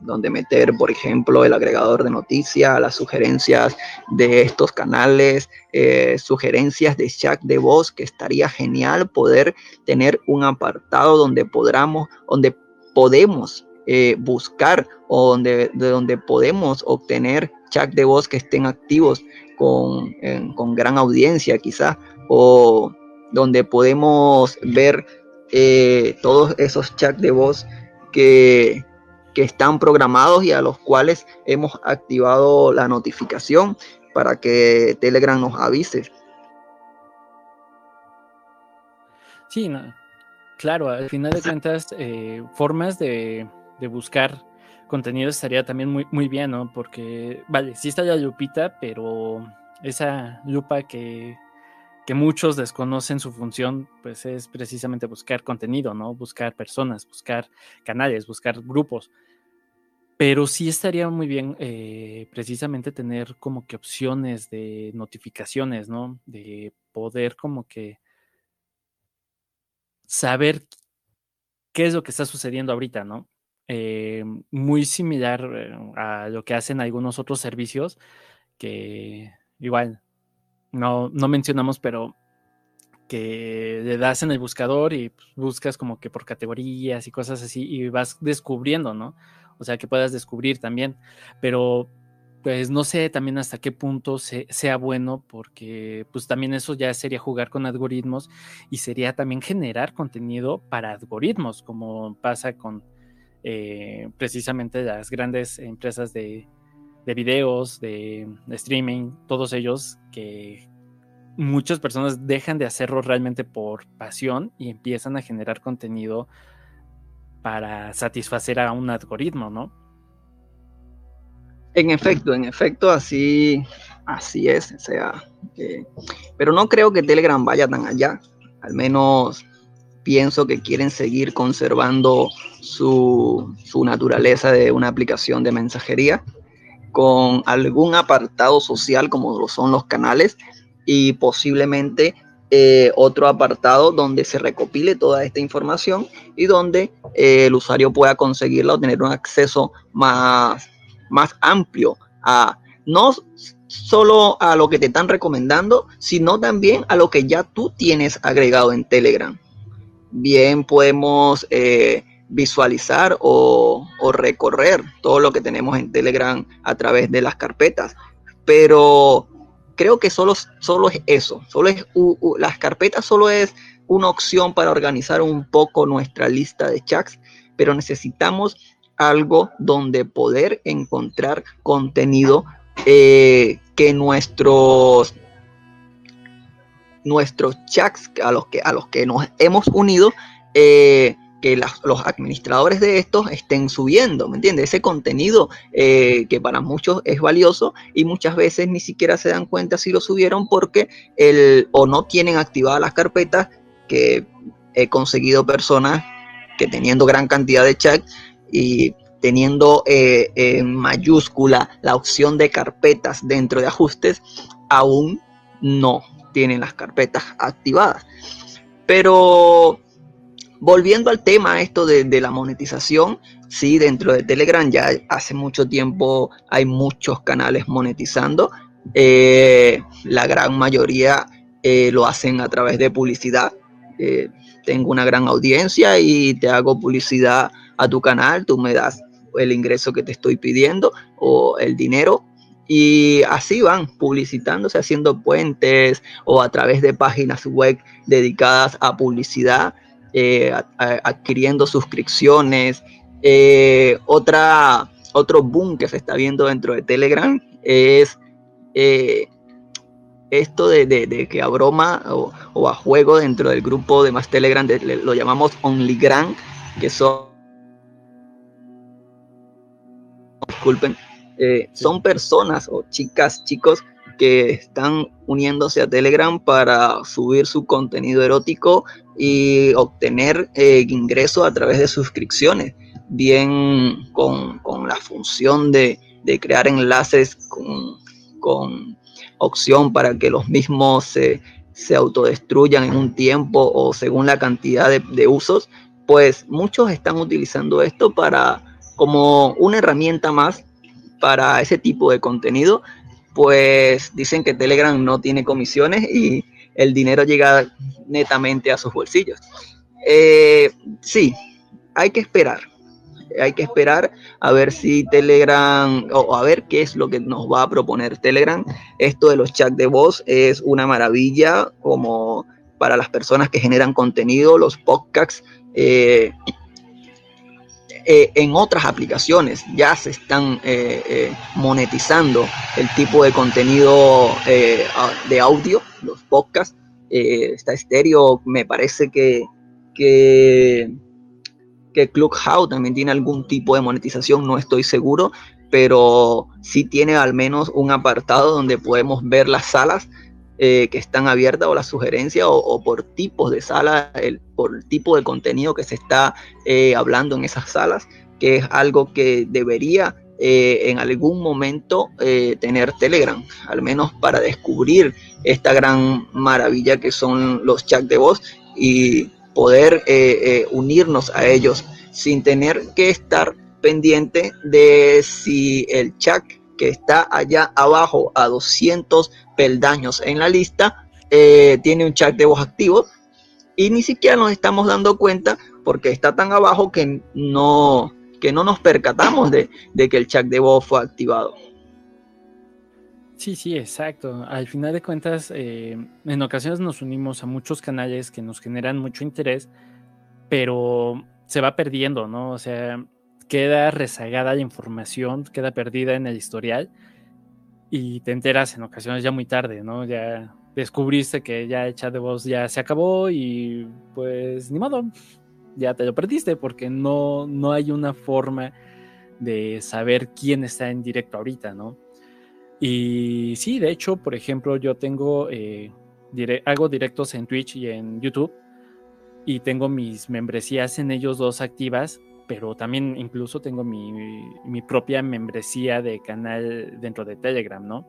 donde meter, por ejemplo, el agregador de noticias, las sugerencias de estos canales, eh, sugerencias de chat de voz, que estaría genial poder tener un apartado donde podamos, donde podemos eh, buscar o donde, de donde podemos obtener chat de voz que estén activos con, con gran audiencia quizás, o donde podemos ver eh, todos esos chats de voz que, están programados y a los cuales hemos activado la notificación para que Telegram nos avise. Sí, claro, al final de cuentas, eh, formas de, de, buscar contenido estaría también muy, muy bien, ¿no? Porque, vale, sí está la lupita, pero esa lupa que que muchos desconocen su función, pues es precisamente buscar contenido, ¿no? Buscar personas, buscar canales, buscar grupos. pero sí estaría muy bien eh, precisamente tener como que opciones de notificaciones, ¿no? De poder como que saber qué es lo que está sucediendo ahorita, ¿no? Eh, muy similar eh, a lo que hacen algunos otros servicios que igual no, no mencionamos, pero que le das en el buscador y pues, buscas como que por categorías y cosas así y vas descubriendo, ¿no? O sea, que puedas descubrir también, pero pues no sé también hasta qué punto sea bueno, porque pues también eso ya sería jugar con algoritmos y sería también generar contenido para algoritmos, como pasa con eh, precisamente las grandes empresas de, de videos, de, streaming, todos ellos que muchas personas dejan de hacerlo realmente por pasión y empiezan a generar contenido para satisfacer a un algoritmo, ¿no? En efecto, en efecto, así, así es. O sea, pero no creo que Telegram vaya tan allá. Al menos pienso que quieren seguir conservando su, su naturaleza de una aplicación de mensajería con algún apartado social como lo son los canales y posiblemente eh, otro apartado donde se recopile toda esta información y donde eh, el usuario pueda conseguirla o tener un acceso más, más amplio a no solo a lo que te están recomendando, sino también a lo que ya tú tienes agregado en Telegram. Bien podemos eh, visualizar o, o, recorrer todo lo que tenemos en Telegram a través de las carpetas, pero creo que solo, solo es eso, solo es las carpetas solo es una opción para organizar un poco nuestra lista de chats, pero necesitamos algo donde poder encontrar contenido eh, que nuestros nuestros chats a los que a los que nos hemos unido eh, que los administradores de estos estén subiendo, ¿me entiendes? Ese contenido eh, que para muchos es valioso y muchas veces ni siquiera se dan cuenta si lo subieron porque el, o no tienen activadas las carpetas que he conseguido personas que teniendo gran cantidad de chats y teniendo eh, en mayúscula la opción de carpetas dentro de ajustes, aún no tienen las carpetas activadas. Pero volviendo al tema esto de, la monetización, sí, dentro de Telegram ya hace mucho tiempo hay muchos canales monetizando. Eh, la gran mayoría eh, lo hacen a través de publicidad. Eh, tengo una gran audiencia y te hago publicidad a tu canal, tú me das el ingreso que te estoy pidiendo o el dinero y así van publicitándose, haciendo puentes o a través de páginas web dedicadas a publicidad eh, adquiriendo suscripciones. Eh, otra, otro boom que se está viendo dentro de Telegram es eh, esto de, que a broma o, a juego dentro del grupo de más Telegram lo llamamos OnlyGram, que son... Disculpen, son personas o chicas, chicos que están uniéndose a Telegram para subir su contenido erótico y obtener eh, ingresos a través de suscripciones, bien con, la función de, crear enlaces con, opción para que los mismos se, autodestruyan en un tiempo o según la cantidad de, de usos, pues muchos están utilizando esto para como una herramienta más para ese tipo de contenido pues dicen que Telegram no tiene comisiones y el dinero llega netamente a sus bolsillos. Eh, sí, hay que esperar. Hay que esperar a ver si Telegram o a ver qué es lo que nos va a proponer Telegram. Esto de los chats de voz es una maravilla como para las personas que generan contenido, los podcasts. Eh, eh, en otras aplicaciones ya se están eh, eh, monetizando el tipo de contenido de audio, los podcasts. está estéreo, me parece que, que, que Clubhouse también tiene algún tipo de monetización, no estoy seguro, pero sí tiene al menos un apartado donde podemos ver las salas que están abiertas o las sugerencias o, por tipos de salas, el, por tipo de contenido que se está hablando en esas salas que es algo que debería eh, en algún momento eh, tener Telegram, al menos para descubrir esta gran maravilla que son los chats de voz y poder eh, unirnos a ellos sin tener que estar pendiente de si el chat que está allá abajo a 200 peldaños en la lista tiene un chat de voz activo y ni siquiera nos estamos dando cuenta porque está tan abajo que no, que no nos percatamos de, que el chat de voz fue activado. Sí, sí, exacto. Al final de cuentas, eh, en ocasiones nos unimos a muchos canales que nos generan mucho interés, pero se va perdiendo, ¿no? O sea, queda rezagada la información, queda perdida en el historial y te enteras en ocasiones ya muy tarde, ¿no? Ya descubriste que ya el chat de voz ya se acabó y pues ni modo, ya te lo perdiste porque no, no hay una forma de saber quién está en directo ahorita, ¿no? Y sí, de hecho, por ejemplo, yo tengo, eh, hago directos en Twitch y en YouTube y tengo mis membresías en ellos dos activas, pero también incluso tengo mi, mi propia membresía de canal dentro de Telegram, ¿no?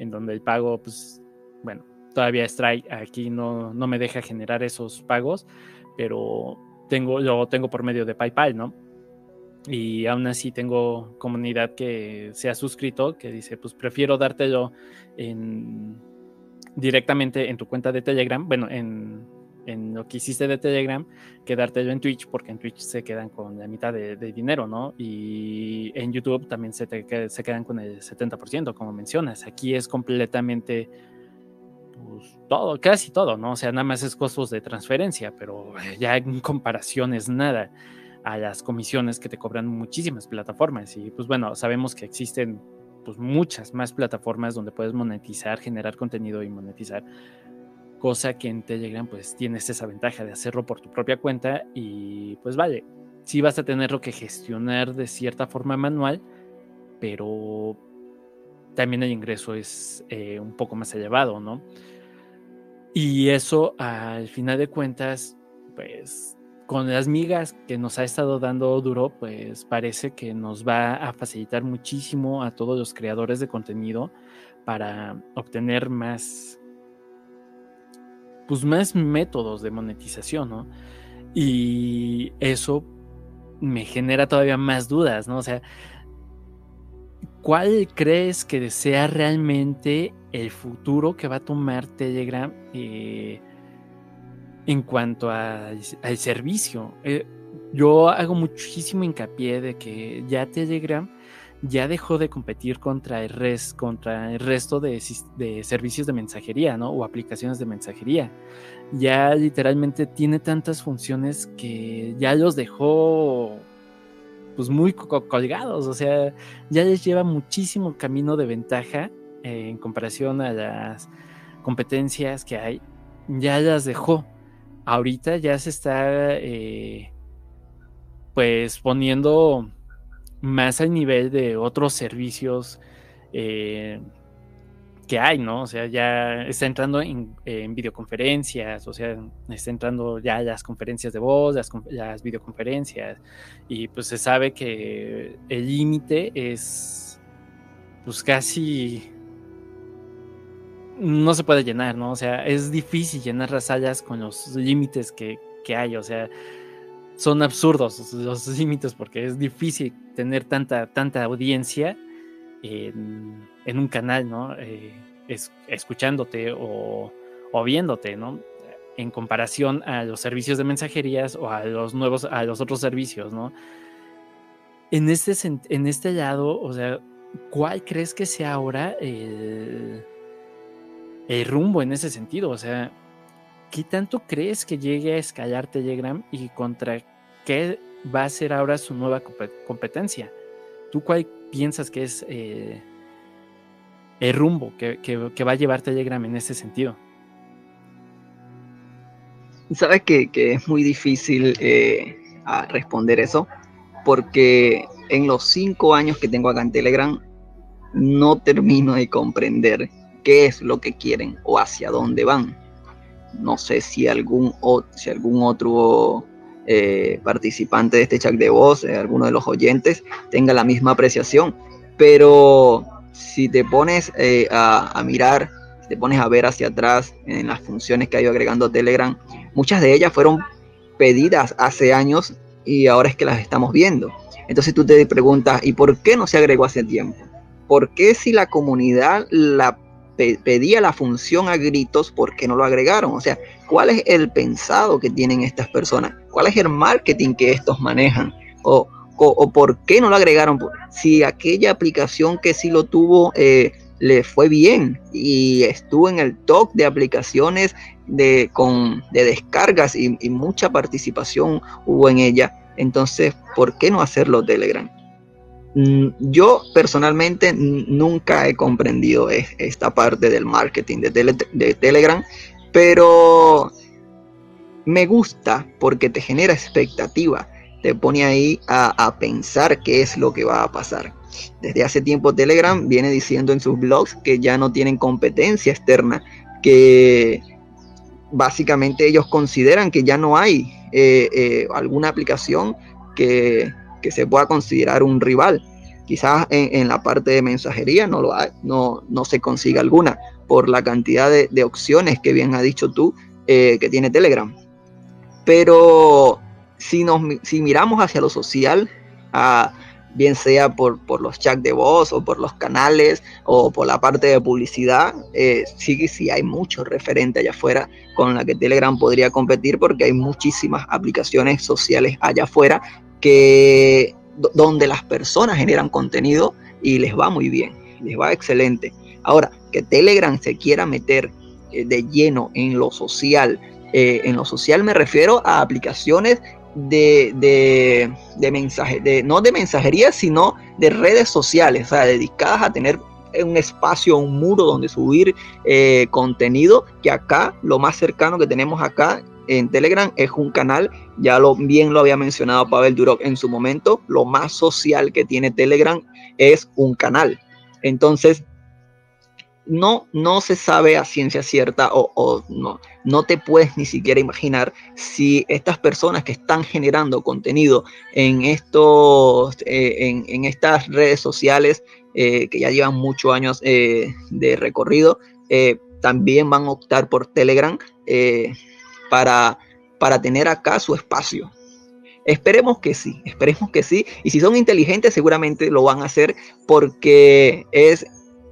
En donde el pago, pues, bueno, todavía Strike aquí no, no me deja generar esos pagos, pero tengo, lo tengo por medio de PayPal, ¿no? Y aún así tengo comunidad que se ha suscrito, que dice, pues prefiero dártelo en, directamente en tu cuenta de Telegram, bueno, en, en lo que hiciste de Telegram, que dártelo en Twitch, porque en Twitch se quedan con la mitad de, dinero, ¿no? Y en YouTube también se, te, se quedan con el 70%, como mencionas. Aquí es completamente pues, todo, casi todo, ¿no? O sea, nada más es costos de transferencia, pero eh, ya en comparación es nada a las comisiones que te cobran muchísimas plataformas. Y pues bueno, sabemos que existen pues muchas más plataformas donde puedes monetizar, generar contenido y monetizar. Cosa que en Telegram pues tienes esa ventaja de hacerlo por tu propia cuenta y pues vale, sí vas a tenerlo que gestionar de cierta forma manual, pero también el ingreso es eh, un poco más elevado, ¿no? Y eso, al final de cuentas, pues con las migas que nos ha estado dando Duro, pues parece que nos va a facilitar muchísimo a todos los creadores de contenido para obtener más, pues más métodos de monetización, ¿no? Y eso me genera todavía más dudas, ¿no? O sea, ¿cuál crees que sea realmente el futuro que va a tomar Telegram eh, en cuanto al servicio? Eh, yo hago muchísimo hincapié de que ya Telegram ya dejó de competir contra el, contra el resto de, de, servicios de mensajería, ¿no? O aplicaciones de mensajería. Ya literalmente tiene tantas funciones que ya los dejó pues muy colgados, o sea, ya les lleva muchísimo camino de ventaja eh, en comparación a las competencias que hay, ya las dejó. Ahorita ya se está eh, pues poniendo más al nivel de otros servicios eh, que hay, ¿no? O sea, ya está entrando en, videoconferencias, o sea, está entrando ya las conferencias de voz, las, videoconferencias, y pues se sabe que el límite es, pues casi, no se puede llenar, ¿no? O sea, es difícil llenar las salas con los límites que, hay, o sea, son absurdos los límites porque es difícil tener tanta, tanta audiencia en, un canal, ¿no? Eh, es, escuchándote o, viéndote, ¿no? En comparación a los servicios de mensajerías o a los nuevos, a los otros servicios, ¿no? En este, en este lado, o sea, ¿cuál crees que sea ahora el, el rumbo en ese sentido? O sea, ¿qué tanto crees que llegue a escalar Telegram y contra qué va a ser ahora su nueva competencia? ¿Tú cuál piensas que es eh, el rumbo que, va a llevar Telegram en ese sentido? Sabes que, es muy difícil eh, responder eso, porque en los cinco años que tengo acá en Telegram, no termino de comprender qué es lo que quieren o hacia dónde van. No sé si algún, si algún otro eh, participante de este chat de voz, eh, alguno de los oyentes, tenga la misma apreciación. Pero si te pones eh, a, mirar, si te pones a ver hacia atrás en las funciones que ha ido agregando Telegram, muchas de ellas fueron pedidas hace años y ahora es que las estamos viendo. Entonces tú te preguntas, ¿y por qué no se agregó hace tiempo? ¿Por qué si la comunidad la pedía la función a gritos, ¿por qué no lo agregaron? O sea, ¿cuál es el pensado que tienen estas personas? ¿Cuál es el marketing que estos manejan? ¿O, o, por qué no lo agregaron? Si aquella aplicación que sí lo tuvo eh, le fue bien y estuvo en el top de aplicaciones de, con, de descargas y mucha participación hubo en ella, entonces, ¿por qué no hacerlo Telegram? Mm, yo personalmente nunca he comprendido esta parte del marketing de, Telegram, pero me gusta porque te genera expectativa, te pone ahí a, pensar qué es lo que va a pasar. Desde hace tiempo Telegram viene diciendo en sus blogs que ya no tienen competencia externa, que básicamente ellos consideran que ya no hay eh, eh, alguna aplicación que, que se pueda considerar un rival. Quizás en, la parte de mensajería no, lo no, no, se consiga alguna por la cantidad de, opciones que bien ha dicho tú eh, que tiene Telegram. Pero si, nos, si miramos hacia lo social, bien sea por, por, los chats de voz o por los canales o por la parte de publicidad, eh, sí, sí hay mucho referente allá afuera con la que Telegram podría competir porque hay muchísimas aplicaciones sociales allá afuera que donde las personas generan contenido y les va muy bien, les va excelente. Ahora, que Telegram se quiera meter eh, de lleno en lo social, eh, en lo social me refiero a aplicaciones de, de, mensaje, de, no de mensajería, sino de redes sociales, o sea, dedicadas a tener un espacio, un muro donde subir eh, contenido, que acá, lo más cercano que tenemos acá en Telegram es un canal, ya lo bien lo había mencionado Pavel Durok en su momento, lo más social que tiene Telegram es un canal. Entonces, no, no se sabe a ciencia cierta o, no, no te puedes ni siquiera imaginar si estas personas que están generando contenido en, estos, eh, en, estas redes sociales eh, que ya llevan muchos años eh, de recorrido, también van a optar por Telegram para, para tener acá su espacio. Esperemos que sí, esperemos que sí. Y si son inteligentes, seguramente lo van a hacer porque es,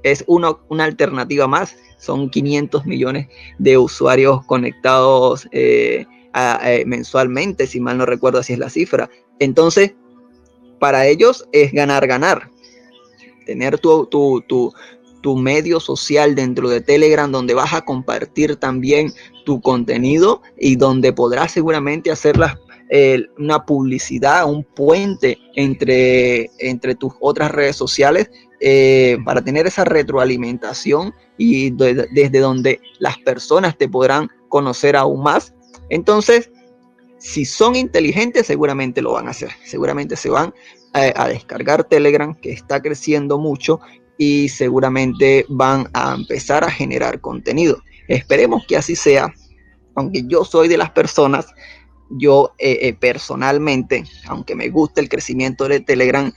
es una alternativa más. Son 500 millones de usuarios conectados eh, eh, mensualmente, si mal no recuerdo así es la cifra. Entonces, para ellos es ganar, ganar. Tener tu, tu, tu, tu medio social dentro de Telegram donde vas a compartir también tu contenido y donde podrás seguramente hacer eh, una publicidad, un puente entre, entre tus otras redes sociales eh, para tener esa retroalimentación y desde donde las personas te podrán conocer aún más. Entonces, si son inteligentes, seguramente lo van a hacer. Seguramente se van a descargar Telegram, que está creciendo mucho, y seguramente van a empezar a generar contenido. Esperemos que así sea, aunque yo soy de las personas, yo eh, eh, personalmente, aunque me gusta el crecimiento de Telegram,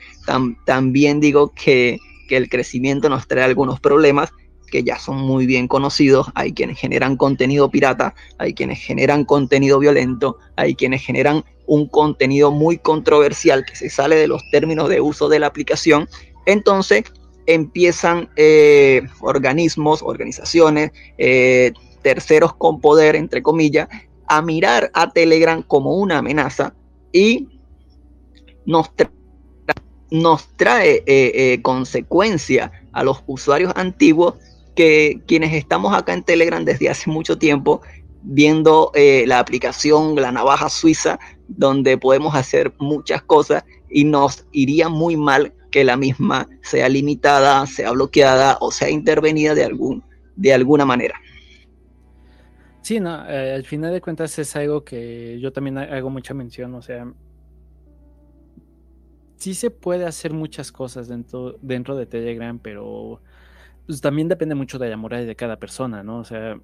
también digo que, que el crecimiento nos trae algunos problemas que ya son muy bien conocidos. Hay quienes generan contenido pirata, hay quienes generan contenido violento, hay quienes generan un contenido muy controversial que se sale de los términos de uso de la aplicación. Entonces, empiezan eh, organismos, organizaciones, eh, terceros con poder, entre comillas, a mirar a Telegram como una amenaza y nos, nos trae eh, consecuencia a los usuarios antiguos que quienes estamos acá en Telegram desde hace mucho tiempo viendo la aplicación, la navaja suiza, donde podemos hacer muchas cosas y nos iría muy mal que la misma sea limitada, sea bloqueada o sea intervenida de, algún, de alguna manera. Sí, no, eh, al final de cuentas es algo que yo también hago mucha mención, o sea, sí se puede hacer muchas cosas dentro, dentro de Telegram, pero pues, también depende mucho de la moral de cada persona, ¿no? O sea,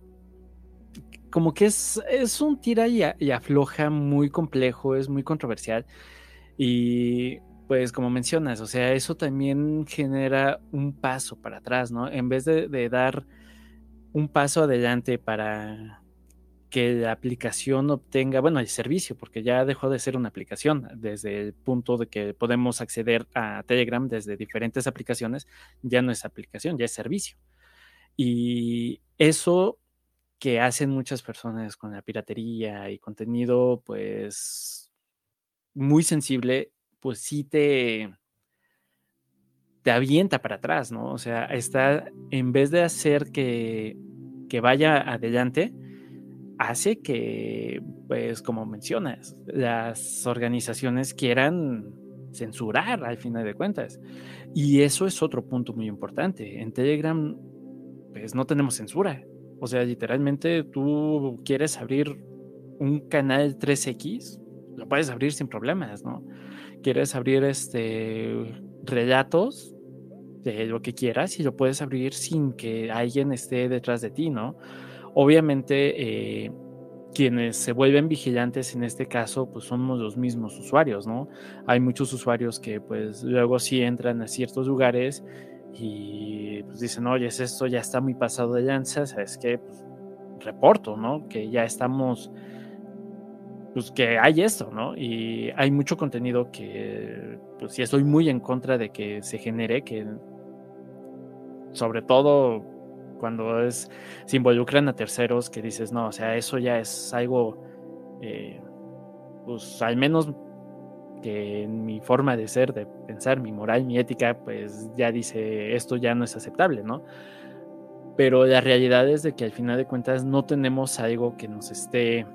como que es, es un tira y, y, afloja muy complejo, es muy controversial. Y pues como mencionas, o sea, eso también genera un paso para atrás, ¿no? En vez de, dar un paso adelante para que la aplicación obtenga, bueno, el servicio, porque ya dejó de ser una aplicación, desde el punto de que podemos acceder a Telegram desde diferentes aplicaciones, ya no es aplicación, ya es servicio. Y eso que hacen muchas personas con la piratería y contenido, pues muy sensible, pues sí te, te avienta para atrás, ¿no? O sea, está, en vez de hacer que, que vaya adelante, hace que, pues como mencionas, las organizaciones quieran censurar al final de cuentas. Y eso es otro punto muy importante. En Telegram, pues no tenemos censura. O sea, literalmente tú quieres abrir un canal 3X, lo puedes abrir sin problemas, ¿no? Quieres abrir este relatos de lo que quieras y lo puedes abrir sin que alguien esté detrás de ti, ¿no? Obviamente, eh, quienes se vuelven vigilantes en este caso, pues somos los mismos usuarios, ¿no? Hay muchos usuarios que pues luego sí entran a ciertos lugares y pues dicen, oye, esto ya está muy pasado de lanza, ¿sabes qué? Pues, reporto, ¿no? Que ya estamos, pues que hay esto, ¿no? Y hay mucho contenido que, pues sí estoy muy en contra de que se genere, que sobre todo cuando es, se involucran a terceros, que dices, no, o sea, eso ya es algo, eh, pues al menos que en mi forma de ser, de pensar, mi moral, mi ética, pues ya dice, esto ya no es aceptable, ¿no? Pero la realidad es de que al final de cuentas no tenemos algo que nos esté,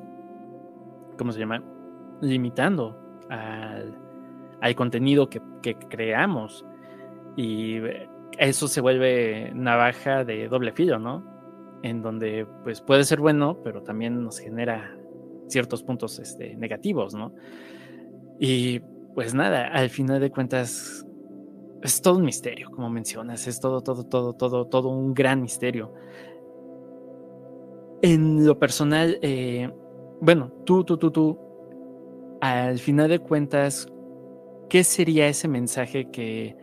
¿cómo se llama? Limitando al, al contenido que, creamos. Y eso se vuelve navaja de doble filo, ¿no? En donde pues puede ser bueno, pero también nos genera ciertos puntos este, negativos, ¿no? Y pues nada, al final de cuentas es todo un misterio, como mencionas, es todo, todo, todo, todo, todo un gran misterio. En lo personal, eh, bueno, tú, tú, tú, tú, al final de cuentas, ¿qué sería ese mensaje que,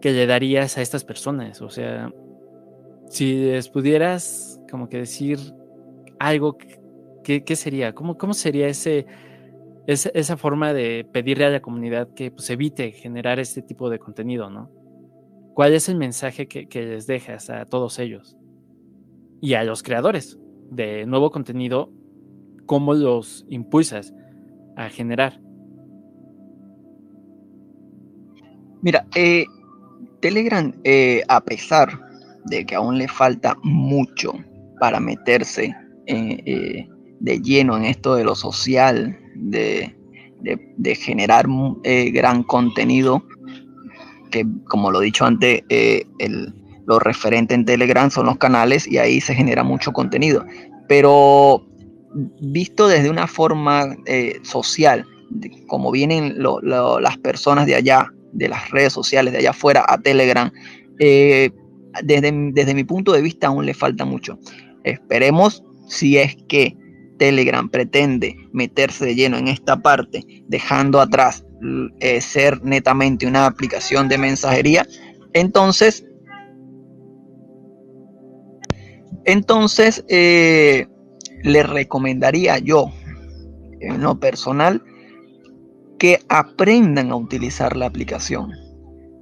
que le darías a estas personas? O sea, si les pudieras como que decir algo, ¿qué, sería? ¿Cómo, ¿Cómo sería ese esa forma de pedirle a la comunidad que pues, evite generar este tipo de contenido, ¿no? ¿Cuál es el mensaje que, les dejas a todos ellos? Y a los creadores de nuevo contenido, ¿cómo los impulsas a generar? Mira, eh, Telegram, eh, a pesar de que aún le falta mucho para meterse eh, de lleno en esto de lo social, de, generar eh, gran contenido, que como lo he dicho antes, eh, lo referente en Telegram son los canales y ahí se genera mucho contenido. Pero visto desde una forma eh, social, como vienen las personas de allá, de las redes sociales, de allá afuera a Telegram, desde, desde mi punto de vista aún le falta mucho. Esperemos si es que Telegram pretende meterse de lleno en esta parte, dejando atrás eh, ser netamente una aplicación de mensajería, entonces, entonces eh, le recomendaría yo, en lo personal, que aprendan a utilizar la aplicación.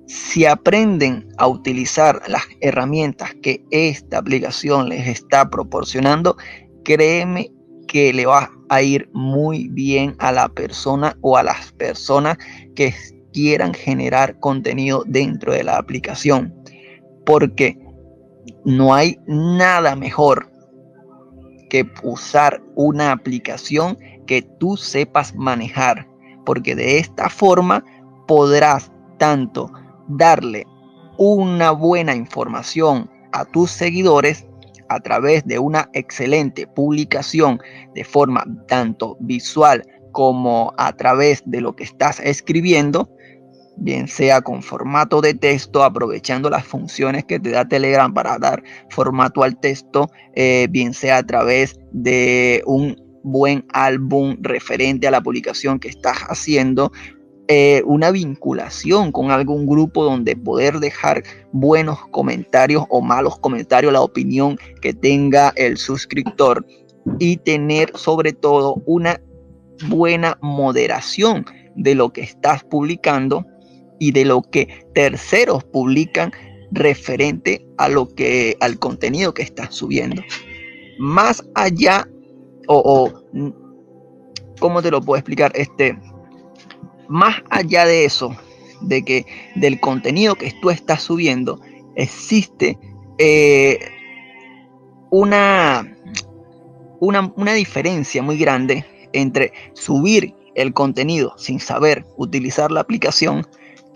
Si aprenden a utilizar las herramientas que esta aplicación les está proporcionando, créeme que le va a ir muy bien a la persona o a las personas que quieran generar contenido dentro de la aplicación. Porque no hay nada mejor que usar una aplicación que tú sepas manejar. Porque de esta forma podrás tanto darle una buena información a tus seguidores a través de una excelente publicación de forma tanto visual como a través de lo que estás escribiendo, bien sea con formato de texto, aprovechando las funciones que te da Telegram para dar formato al texto, eh, bien sea a través de un buen álbum referente a la publicación que estás haciendo, eh, una vinculación con algún grupo donde poder dejar buenos comentarios o malos comentarios, la opinión que tenga el suscriptor y tener sobre todo una buena moderación de lo que estás publicando y de lo que terceros publican referente a lo que al contenido que estás subiendo. Más allá o, cómo te lo puedo explicar este más allá de eso, de que del contenido que tú estás subiendo existe eh, una, una, una diferencia muy grande entre subir el contenido sin saber utilizar la aplicación,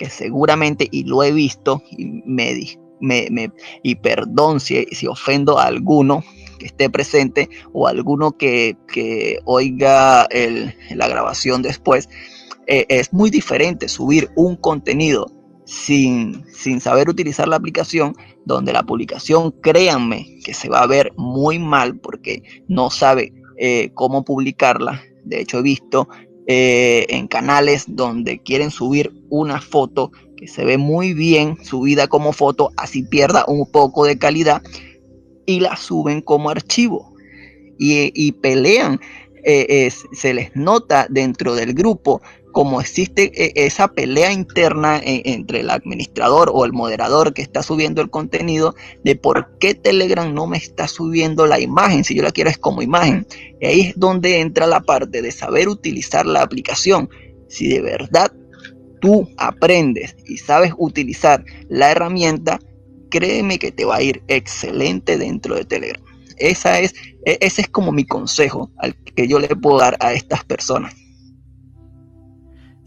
que seguramente, y lo he visto, y, me, me, y perdón si, si, ofendo a alguno que esté presente o alguno que, que oiga el, la grabación después, eh, es muy diferente subir un contenido sin, sin saber utilizar la aplicación, donde la publicación, créanme, que se va a ver muy mal porque no sabe eh, cómo publicarla. De hecho, he visto eh, en canales donde quieren subir una foto que se ve muy bien subida como foto, así pierda un poco de calidad y la suben como archivo y, y pelean. se les nota dentro del grupo como existe eh, esa pelea interna eh, entre el administrador o el moderador que está subiendo el contenido de por qué Telegram no me está subiendo la imagen, si yo la quiero es como imagen. Y ahí es donde entra la parte de saber utilizar la aplicación. Si de verdad tú aprendes y sabes utilizar la herramienta, créeme que te va a ir excelente dentro de Telegram. Esa es, e, ese es como mi consejo al que yo le puedo dar a estas personas.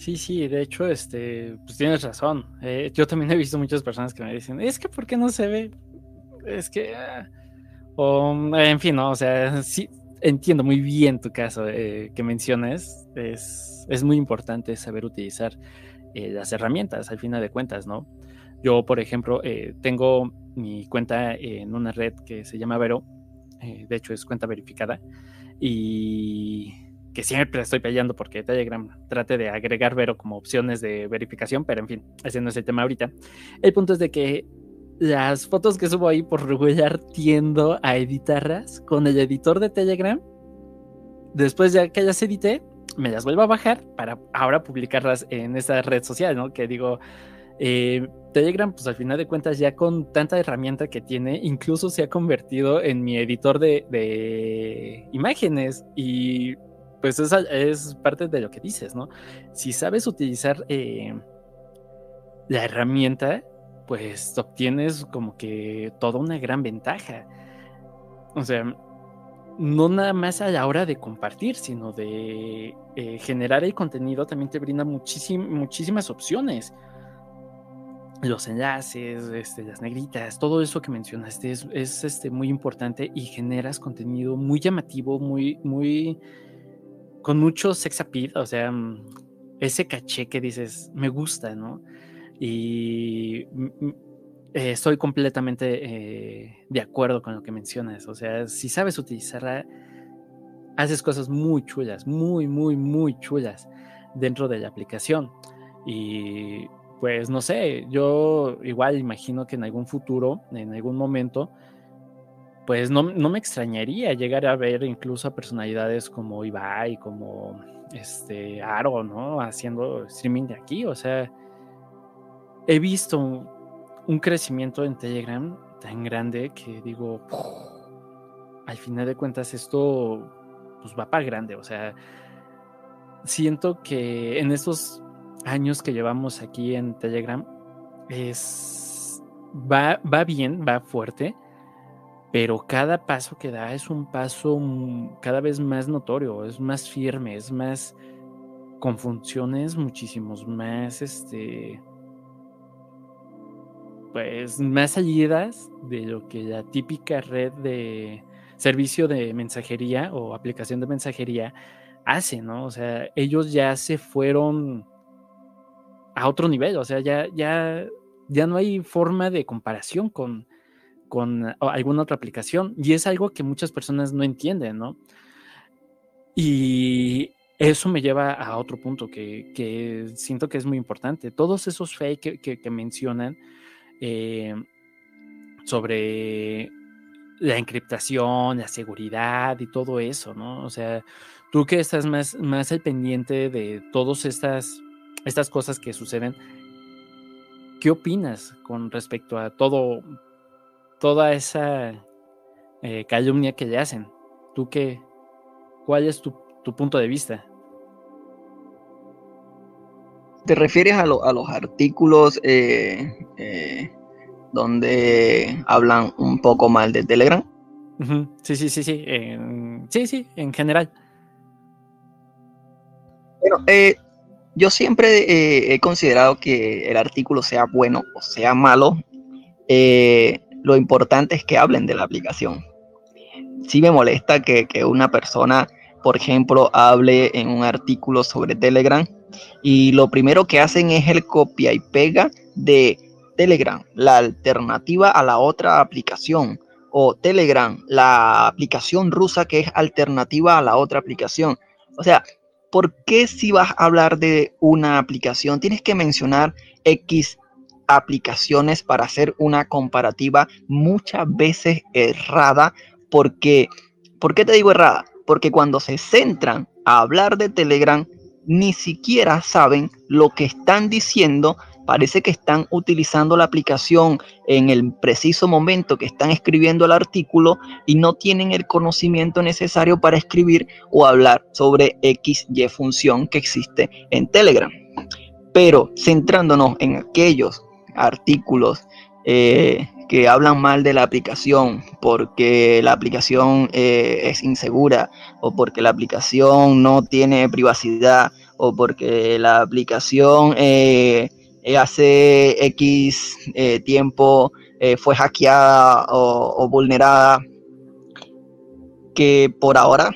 Sí, sí, de hecho, este, pues tienes razón. Eh, yo también he visto muchas personas que me dicen, es que ¿por qué no se ve? Es que, ah", o, en fin, no, o sea, sí, entiendo muy bien tu caso eh, que mencionas. Es, es muy importante saber utilizar eh, las herramientas, al final de cuentas, ¿no? Yo, por ejemplo, tengo mi cuenta en una red que se llama Vero, de hecho es cuenta verificada, y que siempre estoy peleando porque Telegram trate de agregar Vero como opciones de verificación, pero en fin, ese no es el tema ahorita. El punto es de que las fotos que subo ahí por regular tiendo a editarlas con el editor de Telegram. Después ya que las edité, me las vuelvo a bajar para ahora publicarlas en esta red social, ¿no? Que digo, eh, Telegram, pues al final de cuentas, ya con tanta herramienta que tiene, incluso se ha convertido en mi editor de, de imágenes y pues esa es parte de lo que dices, ¿no? Si sabes utilizar eh, la herramienta, pues obtienes como que toda una gran ventaja. O sea, no nada más a la hora de compartir, sino de eh, generar el contenido también te brinda muchísimas opciones. Los enlaces, este, las negritas, todo eso que mencionaste es, es este, muy importante y generas contenido muy llamativo, muy, muy con mucho sex appeal, o sea, mm, ese caché que dices, me gusta, ¿no? Y mm, mm, estoy completamente eh, de acuerdo con lo que mencionas, o sea, si sabes utilizarla, haces cosas muy chulas, muy, muy, muy chulas dentro de la aplicación. Y pues no sé, yo igual imagino que en algún futuro, en algún momento, pues no, me extrañaría llegar a ver incluso a personalidades como Ibai, como este Aro, ¿no? Haciendo streaming de aquí. O sea, he visto un, crecimiento en Telegram tan grande que digo, al final de cuentas esto pues va para grande. O sea, siento que en estos años que llevamos aquí en Telegram es va, va bien, va fuerte pero cada paso que da es un paso cada vez más notorio, es más firme, es más con funciones muchísimos más, este, pues más salidas de lo que la típica red de servicio de mensajería o aplicación de mensajería hace, ¿no? O sea, ellos ya se fueron a otro nivel, o sea, ya, ya, ya no hay forma de comparación con, con alguna otra aplicación y es algo que muchas personas no entienden, ¿no? Y eso me lleva a otro punto que, siento que es muy importante. Todos esos fake que, mencionan eh, sobre la encriptación, la seguridad y todo eso, ¿no? O sea, tú que estás más, más al pendiente de todas estas, estas cosas que suceden, ¿qué opinas con respecto a todo, toda esa eh, calumnia que le hacen? ¿Tú qué, cuál es tu, punto de vista? ¿Te refieres a, los artículos eh, eh, donde hablan un poco mal de Telegram. Sí, sí, sí, sí. sí, sí, en general. Bueno, eh, yo siempre he considerado que el artículo sea bueno o sea malo. Eh, lo importante es que hablen de la aplicación. Sí me molesta que, que una persona, por ejemplo, hable en un artículo sobre Telegram y lo primero que hacen es el copia y pega de Telegram, la alternativa a la otra aplicación, o Telegram, la aplicación rusa que es alternativa a la otra aplicación. O sea, ¿por qué si vas a hablar de una aplicación tienes que mencionar X aplicaciones para hacer una comparativa muchas veces errada? Porque, ¿por qué te digo errada? Porque cuando se centran a hablar de Telegram, ni siquiera saben lo que están diciendo parece que están utilizando la aplicación en el preciso momento que están escribiendo el artículo y no tienen el conocimiento necesario para escribir o hablar sobre X, Y función que existe en Telegram. Pero centrándonos en aquellos artículos eh, que hablan mal de la aplicación porque la aplicación eh, es insegura o porque la aplicación no tiene privacidad o porque la aplicación eh, hace X tiempo fue hackeada o, vulnerada, que por ahora,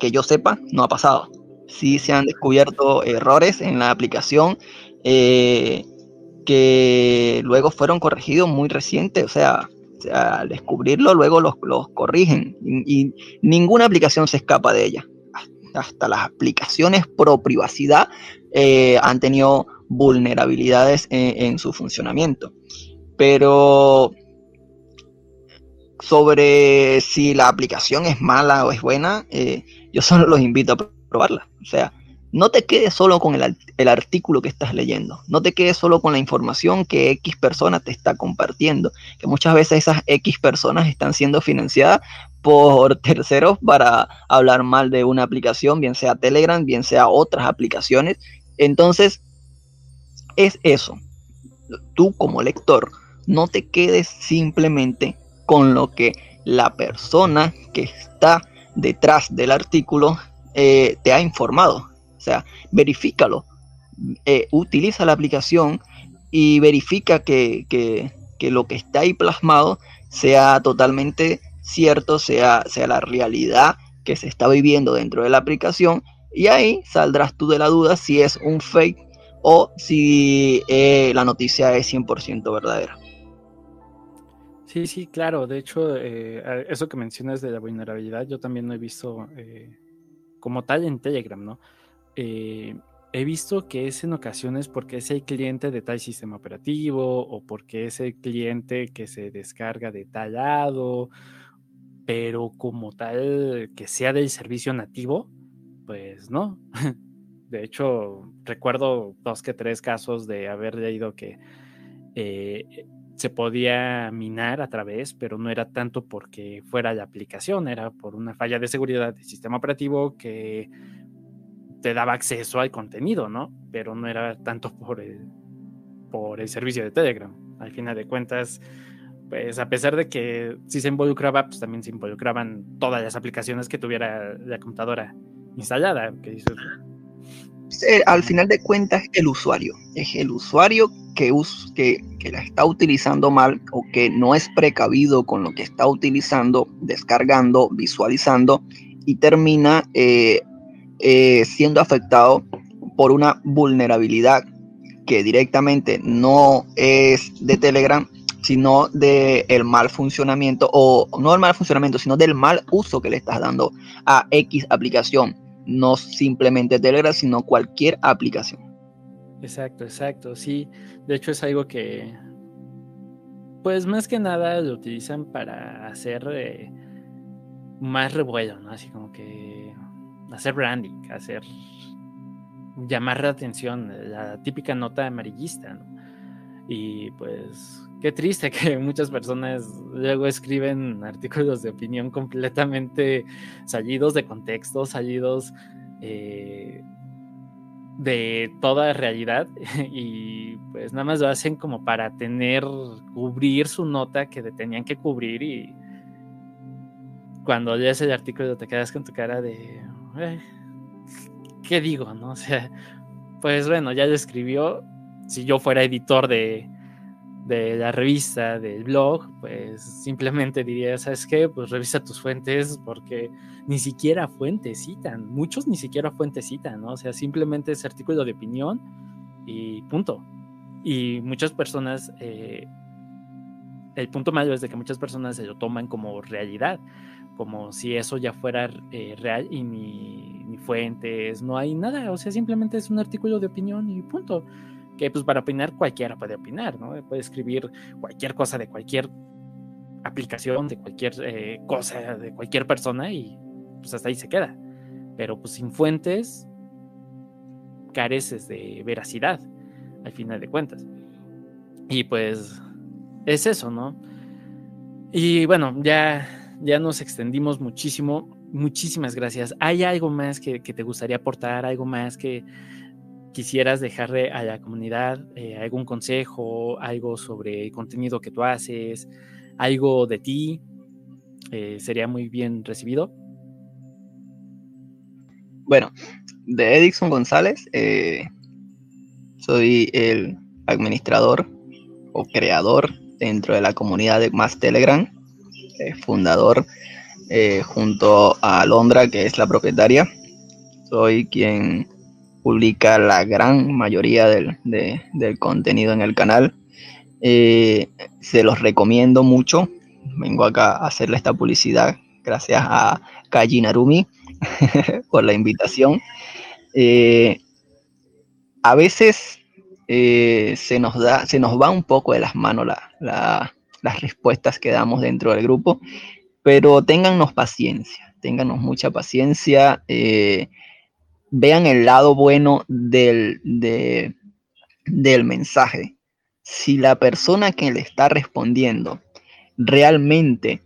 que yo sepa, no ha pasado. Sí se han descubierto errores en la aplicación que luego fueron corregidos muy recientes, o sea, al descubrirlo luego los, corrigen y, ninguna aplicación se escapa de ella. Hasta las aplicaciones pro privacidad han tenido vulnerabilidades en, su funcionamiento. Pero sobre si la aplicación es mala o es buena, eh, yo [laughs] solo los invito a probarla. O sea, no te quedes solo con el, artículo que estás leyendo, no te quedes solo con la información que X persona te está compartiendo, que muchas veces esas X personas están siendo financiadas por [laughs] terceros para hablar mal de una aplicación, bien sea Telegram, bien sea otras aplicaciones. Entonces, es eso. Tú como lector, no te quedes simplemente con lo que la persona que está detrás del artículo eh, te ha informado. O sea, verifícalo. Eh, utiliza la aplicación y verifica que, que, lo que está ahí plasmado sea totalmente cierto, sea, sea la realidad que se está viviendo dentro de la aplicación. Y ahí saldrás tú de la duda si es un fake o si eh, la noticia es 100% verdadera. Sí, sí, claro. De hecho, eh, eso que mencionas de la vulnerabilidad, yo también lo he visto como tal en Telegram, ¿no? He visto que es en ocasiones porque es el cliente de tal sistema operativo o porque es el cliente que se descarga de tal lado, pero como tal que sea del servicio nativo, pues no. [laughs] De hecho, recuerdo dos que tres casos de haber leído que eh, se podía minar a través, pero no era tanto porque fuera la aplicación, era por una falla de seguridad del sistema operativo que te daba acceso al contenido, ¿no? Pero no era tanto por el, por el servicio de Telegram. Al final de cuentas, pues a pesar de que sí se involucraba, pues también se involucraban todas las aplicaciones que tuviera la computadora instalada, que dices, eh, al final de cuentas el usuario. Es el usuario que, que, la está utilizando mal o que no es precavido con lo que está utilizando, descargando, visualizando y termina eh, eh, siendo afectado por una vulnerabilidad que directamente no es de Telegram, sino del el mal funcionamiento, o no del mal funcionamiento, sino del mal uso que le estás dando a X aplicación. No simplemente Telegram, sino cualquier aplicación. Exacto, exacto. Sí, de hecho es algo que, pues más que nada lo utilizan para hacer eh, más revuelo, ¿no? Así como que hacer branding, hacer llamar la atención, la típica nota amarillista, ¿no? Y pues qué triste [laughs] que muchas personas luego escriben artículos de opinión completamente salidos de contexto, salidos eh, de toda realidad [laughs] y pues nada más lo hacen como para tener, cubrir su nota que tenían que cubrir y cuando lees el artículo te quedas con tu cara de, eh, ¿qué digo? ¿No? O sea, pues bueno, ya lo escribió, si yo fuera editor de, de la revista, del blog, pues simplemente diría, ¿sabes qué? Pues revisa tus fuentes porque ni siquiera fuentes citan, muchos ni siquiera fuentes citan, ¿no? O sea, simplemente es artículo de opinión y punto. Y muchas personas, eh, el punto malo es de que muchas personas se lo toman como realidad, como si eso ya fuera eh, real y ni, fuentes, no hay nada, o sea, simplemente es un artículo de opinión y punto que pues para opinar cualquiera puede opinar, ¿no? Puede escribir cualquier cosa de cualquier aplicación, de cualquier eh, cosa, de cualquier persona y pues hasta ahí se queda. Pero pues sin fuentes careces de veracidad, al final de cuentas. Y pues es eso, ¿no? Y bueno, ya, ya nos extendimos muchísimo. Muchísimas gracias. ¿Hay algo más que, te gustaría aportar? ¿Algo más que, quisieras dejarle a la comunidad eh, algún consejo, algo sobre el contenido que tú haces, algo de ti, eh, sería muy bien recibido. Bueno, de Edison González, eh, soy el administrador o creador dentro de la comunidad de Más Telegram, fundador junto a Londra, que es la propietaria. Soy quien publica la gran mayoría del, contenido en el canal. Eh, se los recomiendo mucho. Vengo acá a hacerle esta publicidad gracias a Kaji Narumi [laughs] por la invitación. Eh, a veces eh, se, nos da, se nos va un poco de las manos las respuestas que damos dentro del grupo, pero téngannos paciencia, téngannos mucha paciencia vean el lado bueno del, del mensaje. Si la persona que le está respondiendo realmente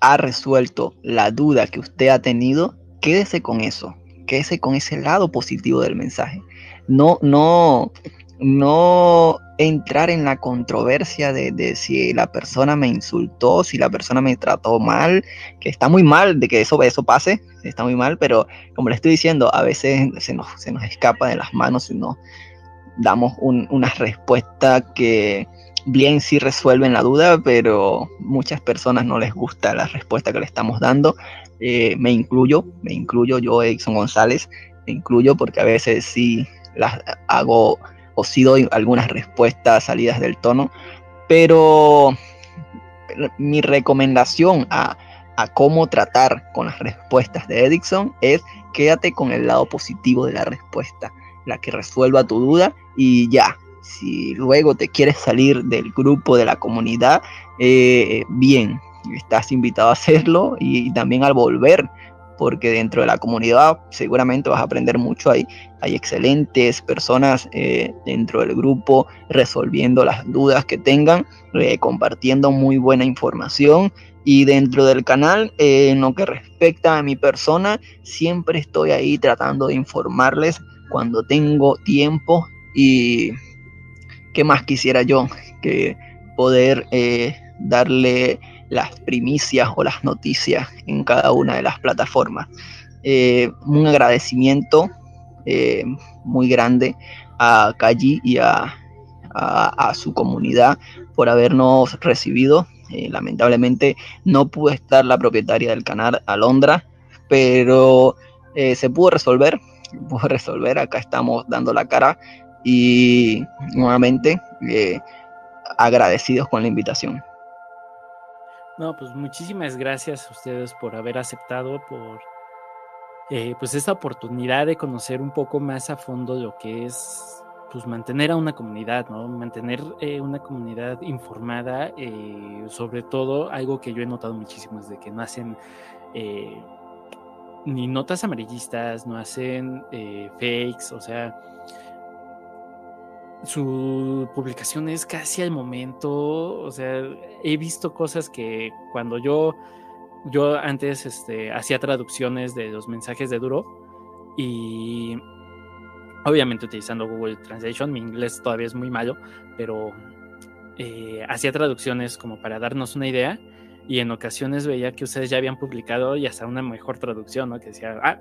ha resuelto la duda que usted ha tenido, quédese con eso, quédese con ese lado positivo del mensaje. No, no, no entrar en la controversia de, si la persona me insultó, si la persona me trató mal, que está muy mal de que eso, eso pase, está muy mal, pero como le estoy diciendo, a veces se nos, se nos escapa de las manos y no damos una respuesta que bien sí resuelven la duda, pero muchas personas no les gusta la respuesta que le estamos dando. Eh, me incluyo, me incluyo yo, Edson González, me incluyo porque a veces sí las hago o sí doy algunas respuestas salidas del tono, pero mi recomendación a, cómo tratar con las respuestas de Edison es quédate con el lado positivo de la respuesta, la que resuelva tu duda y ya. Si luego te quieres salir del grupo, de la comunidad, eh, bien, estás invitado a hacerlo y también al volver porque dentro de la comunidad seguramente vas a aprender mucho. Hay, hay excelentes personas eh, dentro del grupo resolviendo las dudas que tengan, eh, compartiendo muy buena información. Y dentro del canal, eh, en lo que respecta a mi persona, siempre estoy ahí tratando de informarles cuando tengo tiempo. Y qué más quisiera yo que poder darle las primicias o las noticias en cada una de las plataformas. Eh, un agradecimiento eh, muy grande a Kaji y a, su comunidad por habernos recibido. Eh, lamentablemente no pudo estar la propietaria del canal, Alondra, pero se pudo resolver, pudo resolver. Acá estamos dando la cara y nuevamente agradecidos con la invitación. No, pues muchísimas gracias a ustedes por haber aceptado, por eh, pues esta oportunidad de conocer un poco más a fondo lo que es pues mantener a una comunidad, ¿no? Mantener eh, una comunidad informada, eh, sobre todo algo que yo he notado muchísimo es de que no hacen ni notas amarillistas, no hacen fakes, o sea, su publicación es casi al momento, o sea, he visto cosas que cuando yo yo antes este, hacía traducciones de los mensajes de Duro y obviamente utilizando Google Translation, mi inglés todavía es muy malo, pero eh, hacía traducciones como para darnos una idea y en ocasiones veía que ustedes ya habían publicado y hasta una mejor traducción, ¿no? Que decía, ah,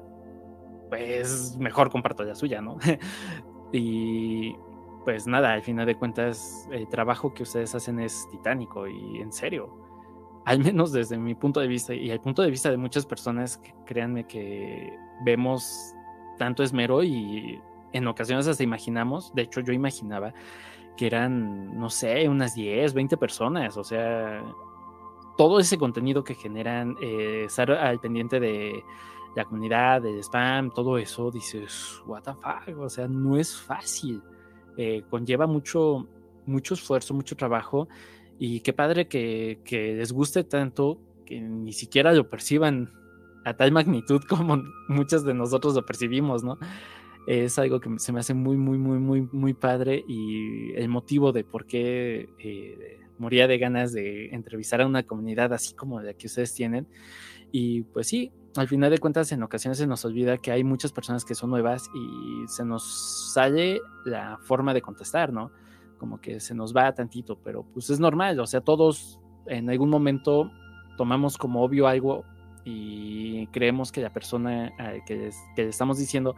pues mejor comparto la suya, ¿no? [laughs] y pues nada, al final de cuentas, el trabajo que ustedes hacen es titánico y en serio. Al menos desde mi punto de vista y el punto de vista de muchas personas, créanme que vemos tanto esmero y en ocasiones hasta imaginamos, de hecho yo imaginaba que eran, no sé, unas 10, 20 personas, o sea, todo ese contenido que generan, eh, estar al pendiente de la comunidad, del spam, todo eso, dices, what the fuck, o sea, no es fácil, eh, conlleva mucho, mucho esfuerzo, mucho trabajo y qué padre que, les guste tanto que ni siquiera lo perciban a tal magnitud [laughs] como muchos de nosotros lo percibimos, ¿no? Es algo que se me hace muy, muy, muy, muy, muy padre y el motivo de por qué eh, moría de ganas de entrevistar a una comunidad así como la que ustedes tienen. Y pues sí, al final de cuentas en ocasiones se nos olvida que hay muchas personas que son nuevas y se nos sale la forma de contestar, ¿no? como que se nos va tantito, pero pues es normal, o sea, todos en algún momento tomamos como obvio algo y creemos que la persona que, le estamos diciendo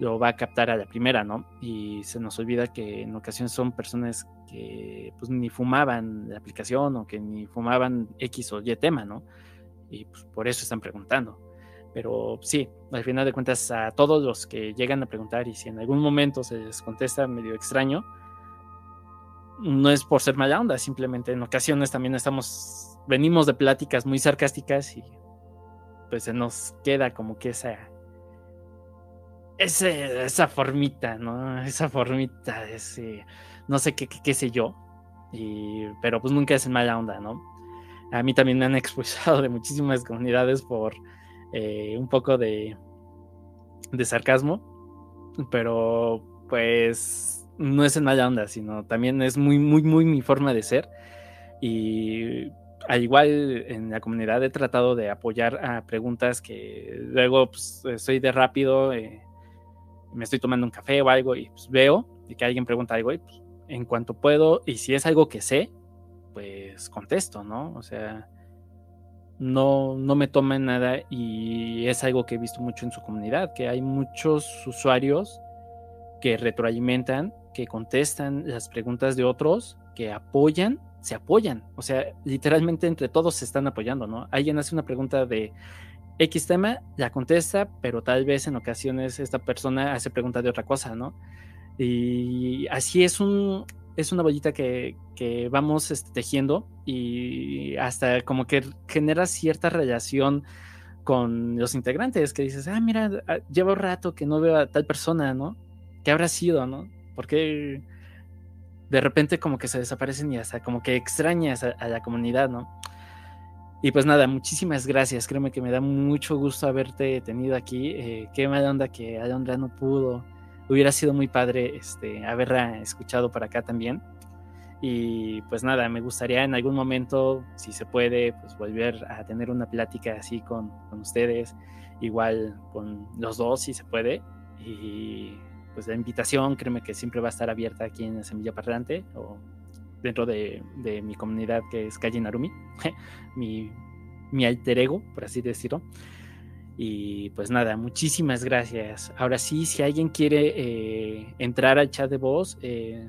lo va a captar a la primera, ¿no? Y se nos olvida que en ocasiones son personas que pues ni fumaban la aplicación o que ni fumaban X o Y tema, ¿no? Y pues por eso están preguntando. Pero sí, al final de cuentas a todos los que llegan a preguntar y si en algún momento se les contesta medio extraño, no es por ser mala onda, simplemente en ocasiones también estamos, venimos de pláticas muy sarcásticas y pues se nos queda como que esa, ese, esa formita, ¿no? Esa formita, ese, no sé qué, qué, sé yo, y, pero pues nunca es en mala onda, ¿no? A mí también me han [laughs] expulsado de muchísimas comunidades por eh, un poco de, sarcasmo, pero pues no es en mala onda, sino también es muy, muy, muy mi forma de ser. Y al igual en la comunidad he tratado de apoyar a preguntas que luego pues, estoy de rápido, eh, me estoy tomando un café o algo y pues, veo que alguien pregunta algo y pues, en cuanto puedo, y si es algo que sé, pues contesto, ¿no? O sea, no, no me toman nada y es algo que he visto mucho en su comunidad, que hay muchos usuarios que retroalimentan que contestan las preguntas de otros, que apoyan, se apoyan. O sea, literalmente entre todos se están apoyando, ¿no? Alguien hace una pregunta de X tema, la contesta, pero tal vez en ocasiones esta persona hace pregunta de otra cosa, ¿no? Y así es un, es una bollita que, que vamos este, tejiendo y hasta como que genera cierta relación con los integrantes, que dices, ah, mira, ah, llevo rato que no veo a tal persona, ¿no? ¿Qué habrá sido, no? Porque de repente como que se desaparecen y hasta como que extrañas a, la comunidad, ¿no? Y pues nada, muchísimas gracias. Créeme que me da mucho gusto haberte tenido aquí. Eh, qué mala onda que Alondra no pudo. Hubiera sido muy padre este, haberla escuchado por acá también. Y pues nada, me gustaría en algún momento, si se puede, pues volver a tener una plática así con, con ustedes, igual con los dos, si se puede. Y pues la invitación, créeme que siempre va a estar abierta aquí en Semilla Parlante o dentro de, mi comunidad que es Calle Narumi, [laughs] mi, mi alter ego, por así decirlo. Y pues nada, muchísimas gracias. Ahora sí, si alguien quiere eh, entrar al chat de voz, eh,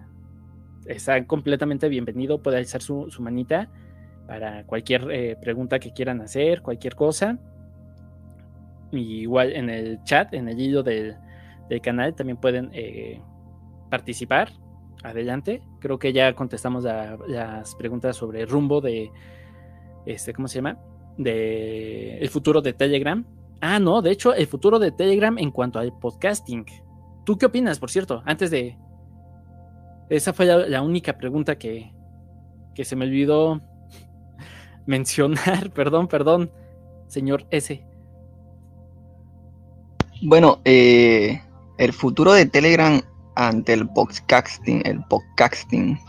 está completamente bienvenido, puede alzar su, manita para cualquier eh, pregunta que quieran hacer, cualquier cosa. igual en el chat, en el hilo del, del canal también pueden eh, participar, adelante. Creo que ya contestamos las preguntas sobre el rumbo de, este, ¿cómo se llama? De el futuro de Telegram. Ah, no, de hecho, el futuro de Telegram en cuanto al podcasting. ¿Tú qué opinas, por cierto? Antes de... Esa fue la, única pregunta que, que se me olvidó [laughs] mencionar. [laughs] Perdón, perdón, señor S. Bueno, eh, el futuro de Telegram ante el podcasting, el podcasting,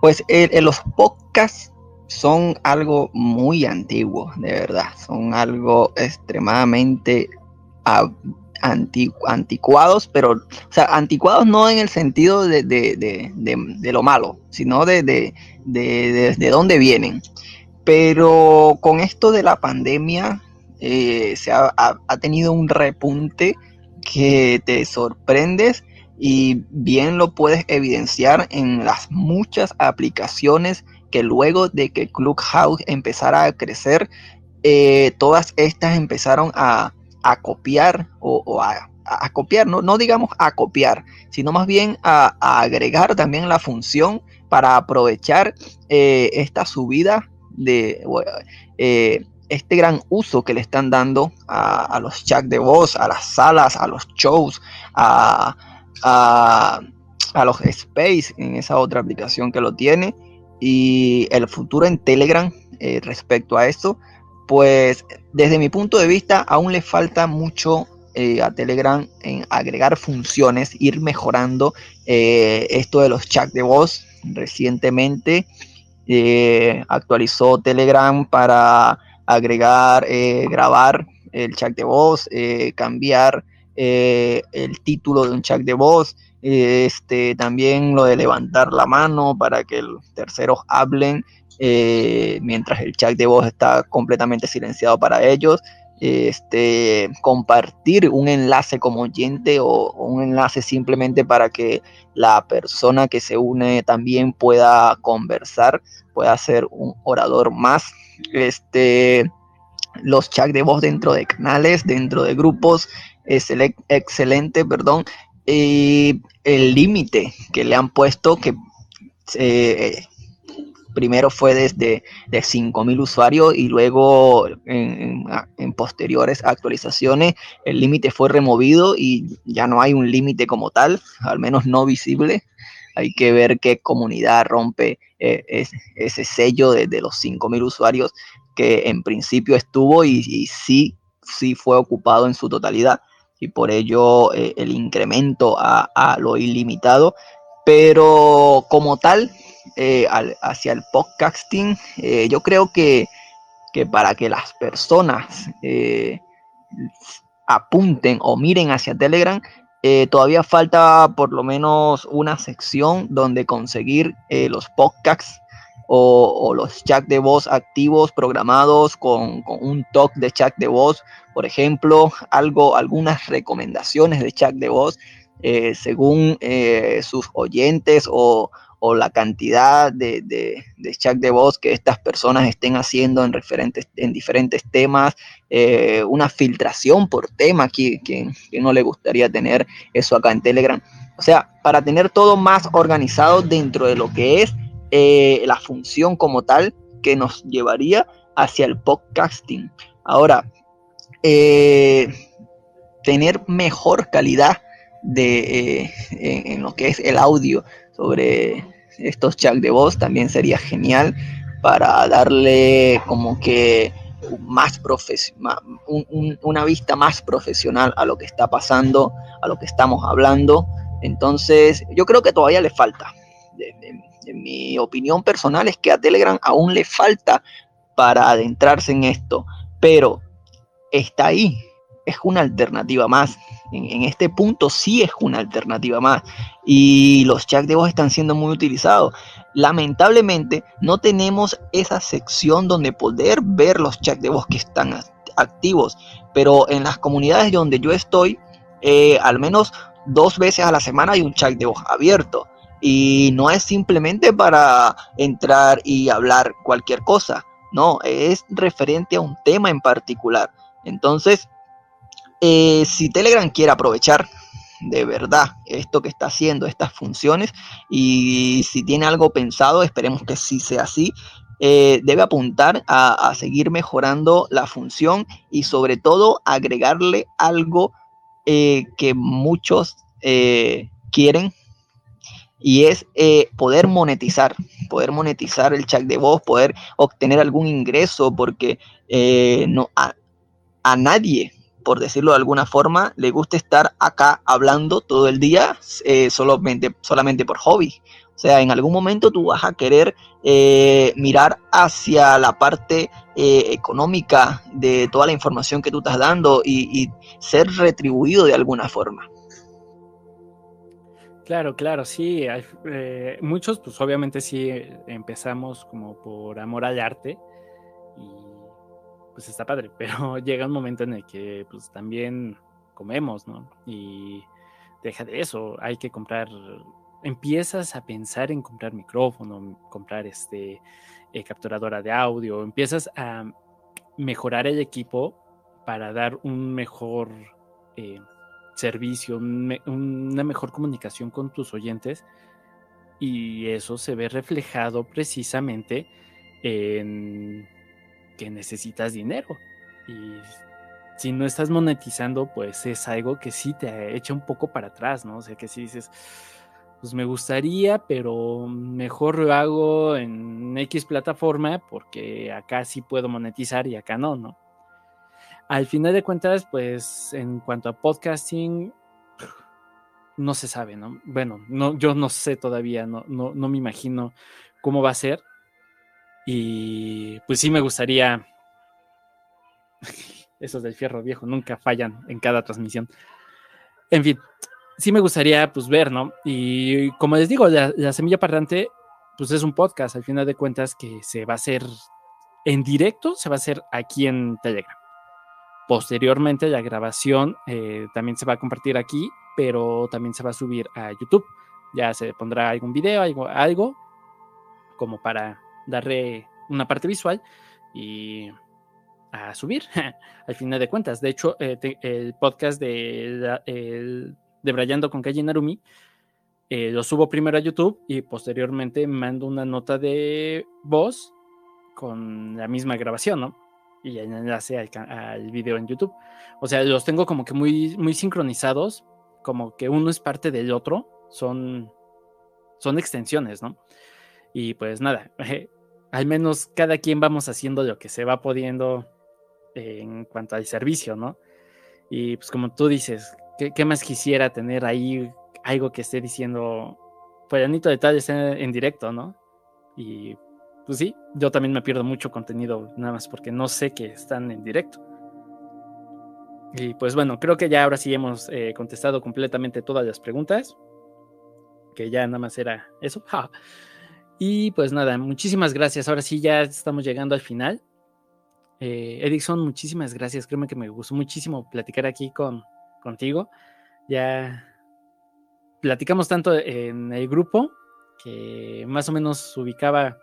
pues los podcasts son algo muy antiguo, de verdad, son algo extremadamente anticuados, pero, o sea, anticuados no en el sentido de, lo malo, sino de, de, dónde vienen. Pero con esto de la pandemia, eh, se ha, tenido un repunte que te sorprendes y bien lo puedes evidenciar en las muchas aplicaciones que luego de que Clubhouse empezara a crecer, eh, todas estas empezaron a, copiar o, a, copiar, no, no, digamos a copiar, sino más bien a, agregar también la función para aprovechar eh, esta subida de este gran uso que le están dando a, los chats de voz, a las salas, a los shows, a, los space en esa otra aplicación que lo tiene y el futuro en Telegram eh, respecto a esto, pues desde mi punto de vista aún le falta mucho eh, a Telegram en agregar funciones, ir mejorando eh, esto de los chats de voz. Recientemente actualizó Telegram para agregar, grabar el chat de voz, cambiar el título de un chat de voz, este, también lo de levantar la mano para que los terceros hablen mientras el chat de voz está completamente silenciado para ellos. Este, compartir un enlace como oyente o, un enlace simplemente para que la persona que se une también pueda conversar, pueda ser un orador más este, los chats de voz dentro de canales, dentro de grupos, es excelente, perdón. Y el límite que le han puesto, que eh, primero fue desde de 5.000 usuarios y luego en, en posteriores actualizaciones el límite fue removido y ya no hay un límite como tal, al menos no visible. Hay que ver qué comunidad rompe eh, ese, sello de, los 5.000 usuarios que en principio estuvo y, sí, sí fue ocupado en su totalidad. Y por ello eh, el incremento a, lo ilimitado. Pero como tal, eh, hacia el podcasting, yo creo que, que, para que las personas apunten o miren hacia Telegram, eh, todavía falta por lo menos una sección donde conseguir eh, los podcasts o, los chats de voz activos programados con, un talk de chat de voz, por ejemplo, algo, algunas recomendaciones de chat de voz eh, según sus oyentes o, o la cantidad de, de, chat de voz que estas personas estén haciendo en, referentes, en diferentes temas, eh, una filtración por tema, que, que, no le gustaría tener eso acá en Telegram. O sea, para tener todo más organizado dentro de lo que es eh, la función como tal que nos llevaría hacia el podcasting. Ahora, eh, tener mejor calidad de, en, lo que es el audio sobre estos chats de voz también sería genial para darle como que más una vista más profesional a lo que está pasando, a lo que estamos hablando. Entonces, yo creo que todavía le falta. en mi opinión personal es que a Telegram aún le falta para adentrarse en esto, pero está ahí, es una alternativa más. En, este punto sí es una alternativa más. Y los chats de voz están siendo muy utilizados. Lamentablemente no tenemos esa sección donde poder ver los chats de voz que están activos. Pero en las comunidades donde yo estoy, eh, al menos dos veces a la semana hay un chat de voz abierto. Y no es simplemente para entrar y hablar cualquier cosa. No, es referente a un tema en particular. Entonces, eh, si Telegram quiere aprovechar de verdad esto que está haciendo, estas funciones, y si tiene algo pensado, esperemos que sí sea así, eh, debe apuntar a, seguir mejorando la función y sobre todo agregarle algo eh, que muchos quieren y es poder monetizar, poder monetizar el chat de voz, poder obtener algún ingreso, porque no, a, a nadie por decirlo de alguna forma, le gusta estar acá hablando todo el día solamente, solamente por hobby. O sea, en algún momento tú vas a querer eh, mirar hacia la parte eh, económica de toda la información que tú estás dando y, ser retribuido de alguna forma. Claro, claro, sí. Eh, muchos, pues obviamente sí empezamos como por amor al arte y pues está padre, [laughs] pero llega un momento en el que pues también comemos, ¿no? Y deja de eso, hay que comprar empiezas a pensar en comprar micrófono, comprar este eh, capturadora de audio, empiezas a mejorar el equipo para dar un mejor eh, servicio, una mejor comunicación con tus oyentes y eso se ve reflejado precisamente en que necesitas dinero y si no estás monetizando pues es algo que sí te echa un poco para atrás, ¿no? O sea que si dices pues me gustaría, pero mejor lo hago en X plataforma porque acá sí puedo monetizar y acá no, ¿no? Al final de cuentas, pues en cuanto a podcasting, no se sabe, ¿no? Bueno, no, yo no sé todavía, no, no, no me imagino cómo va a ser. Y pues sí me gustaría. [laughs] Esos del fierro viejo nunca fallan en cada transmisión. En fin, sí me gustaría pues ver, ¿no? Y como les digo, la, Semilla Parlante pues es un podcast al final de cuentas que se va a hacer en directo, se va a hacer aquí en Telegram. Posteriormente la grabación eh, también se va a compartir aquí, pero también se va a subir a YouTube. Ya se pondrá algún video, algo, algo como para darle una parte visual y a subir [laughs] al final de cuentas. De hecho, eh, el podcast de de Brayando con Calle Narumi, eh, lo subo primero a YouTube y posteriormente mando una nota de voz con la misma grabación, ¿no? Y enlace al, al, video en YouTube. O sea, los tengo como que muy, muy sincronizados, como que uno es parte del otro, son, son extensiones, ¿no? Y pues nada, [laughs] al menos cada quien vamos haciendo lo que se va pudiendo en cuanto al servicio, ¿no? Y pues como tú dices, ¿Qué, más quisiera tener ahí algo que esté diciendo, Fueranito de tal está en directo, ¿no? Y pues sí, yo también me pierdo mucho contenido, nada más porque no sé que están en directo. Y pues bueno, creo que ya ahora sí hemos eh, contestado completamente todas las preguntas, que ya nada más era eso. [laughs] Y pues nada, muchísimas gracias. Ahora sí ya estamos llegando al final. Eh, Erickson, muchísimas gracias. Créeme que me gustó muchísimo platicar aquí con, contigo. Ya platicamos tanto en el grupo que más o menos ubicaba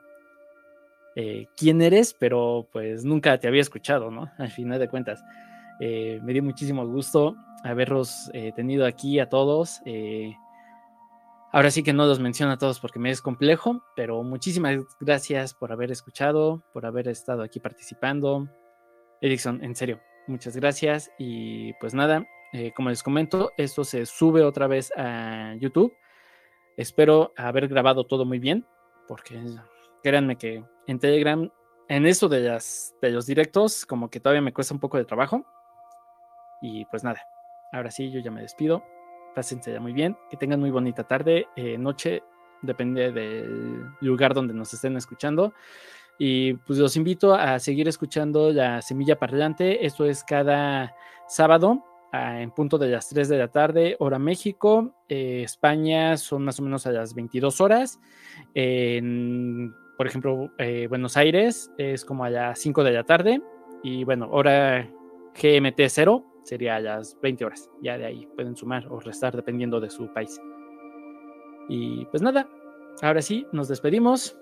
eh, quién eres, pero pues nunca te había escuchado, ¿no? [laughs] Al final de cuentas. Eh, me dio muchísimo gusto haberlos eh, tenido aquí a todos. ahora sí que no los menciono a todos porque me es complejo, pero muchísimas gracias por haber escuchado, por haber estado aquí participando. Erickson, en serio, muchas gracias. Y pues nada, eh, como les comento, esto se sube otra vez a YouTube. Espero haber grabado todo muy bien, porque créanme que en Telegram, en eso de, las, de los directos, como que todavía me cuesta un poco de trabajo. Y pues nada, ahora sí, yo ya me despido. Pásense ya muy bien, que tengan muy bonita tarde, eh, noche, depende del lugar donde nos estén escuchando. Y pues los invito a seguir escuchando la Semilla Parlante. Esto es cada sábado en punto de las 3 de la tarde, hora México. Eh, España son más o menos a las 22 horas. En, por ejemplo, eh, Buenos Aires es como a las 5 de la tarde. Y bueno, hora GMT 0 sería a las 20 horas. Ya de ahí pueden sumar o restar dependiendo de su país. Y pues nada, ahora sí, nos despedimos.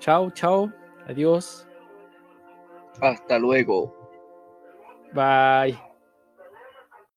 Chao, chao. Adiós. Hasta luego. Bye.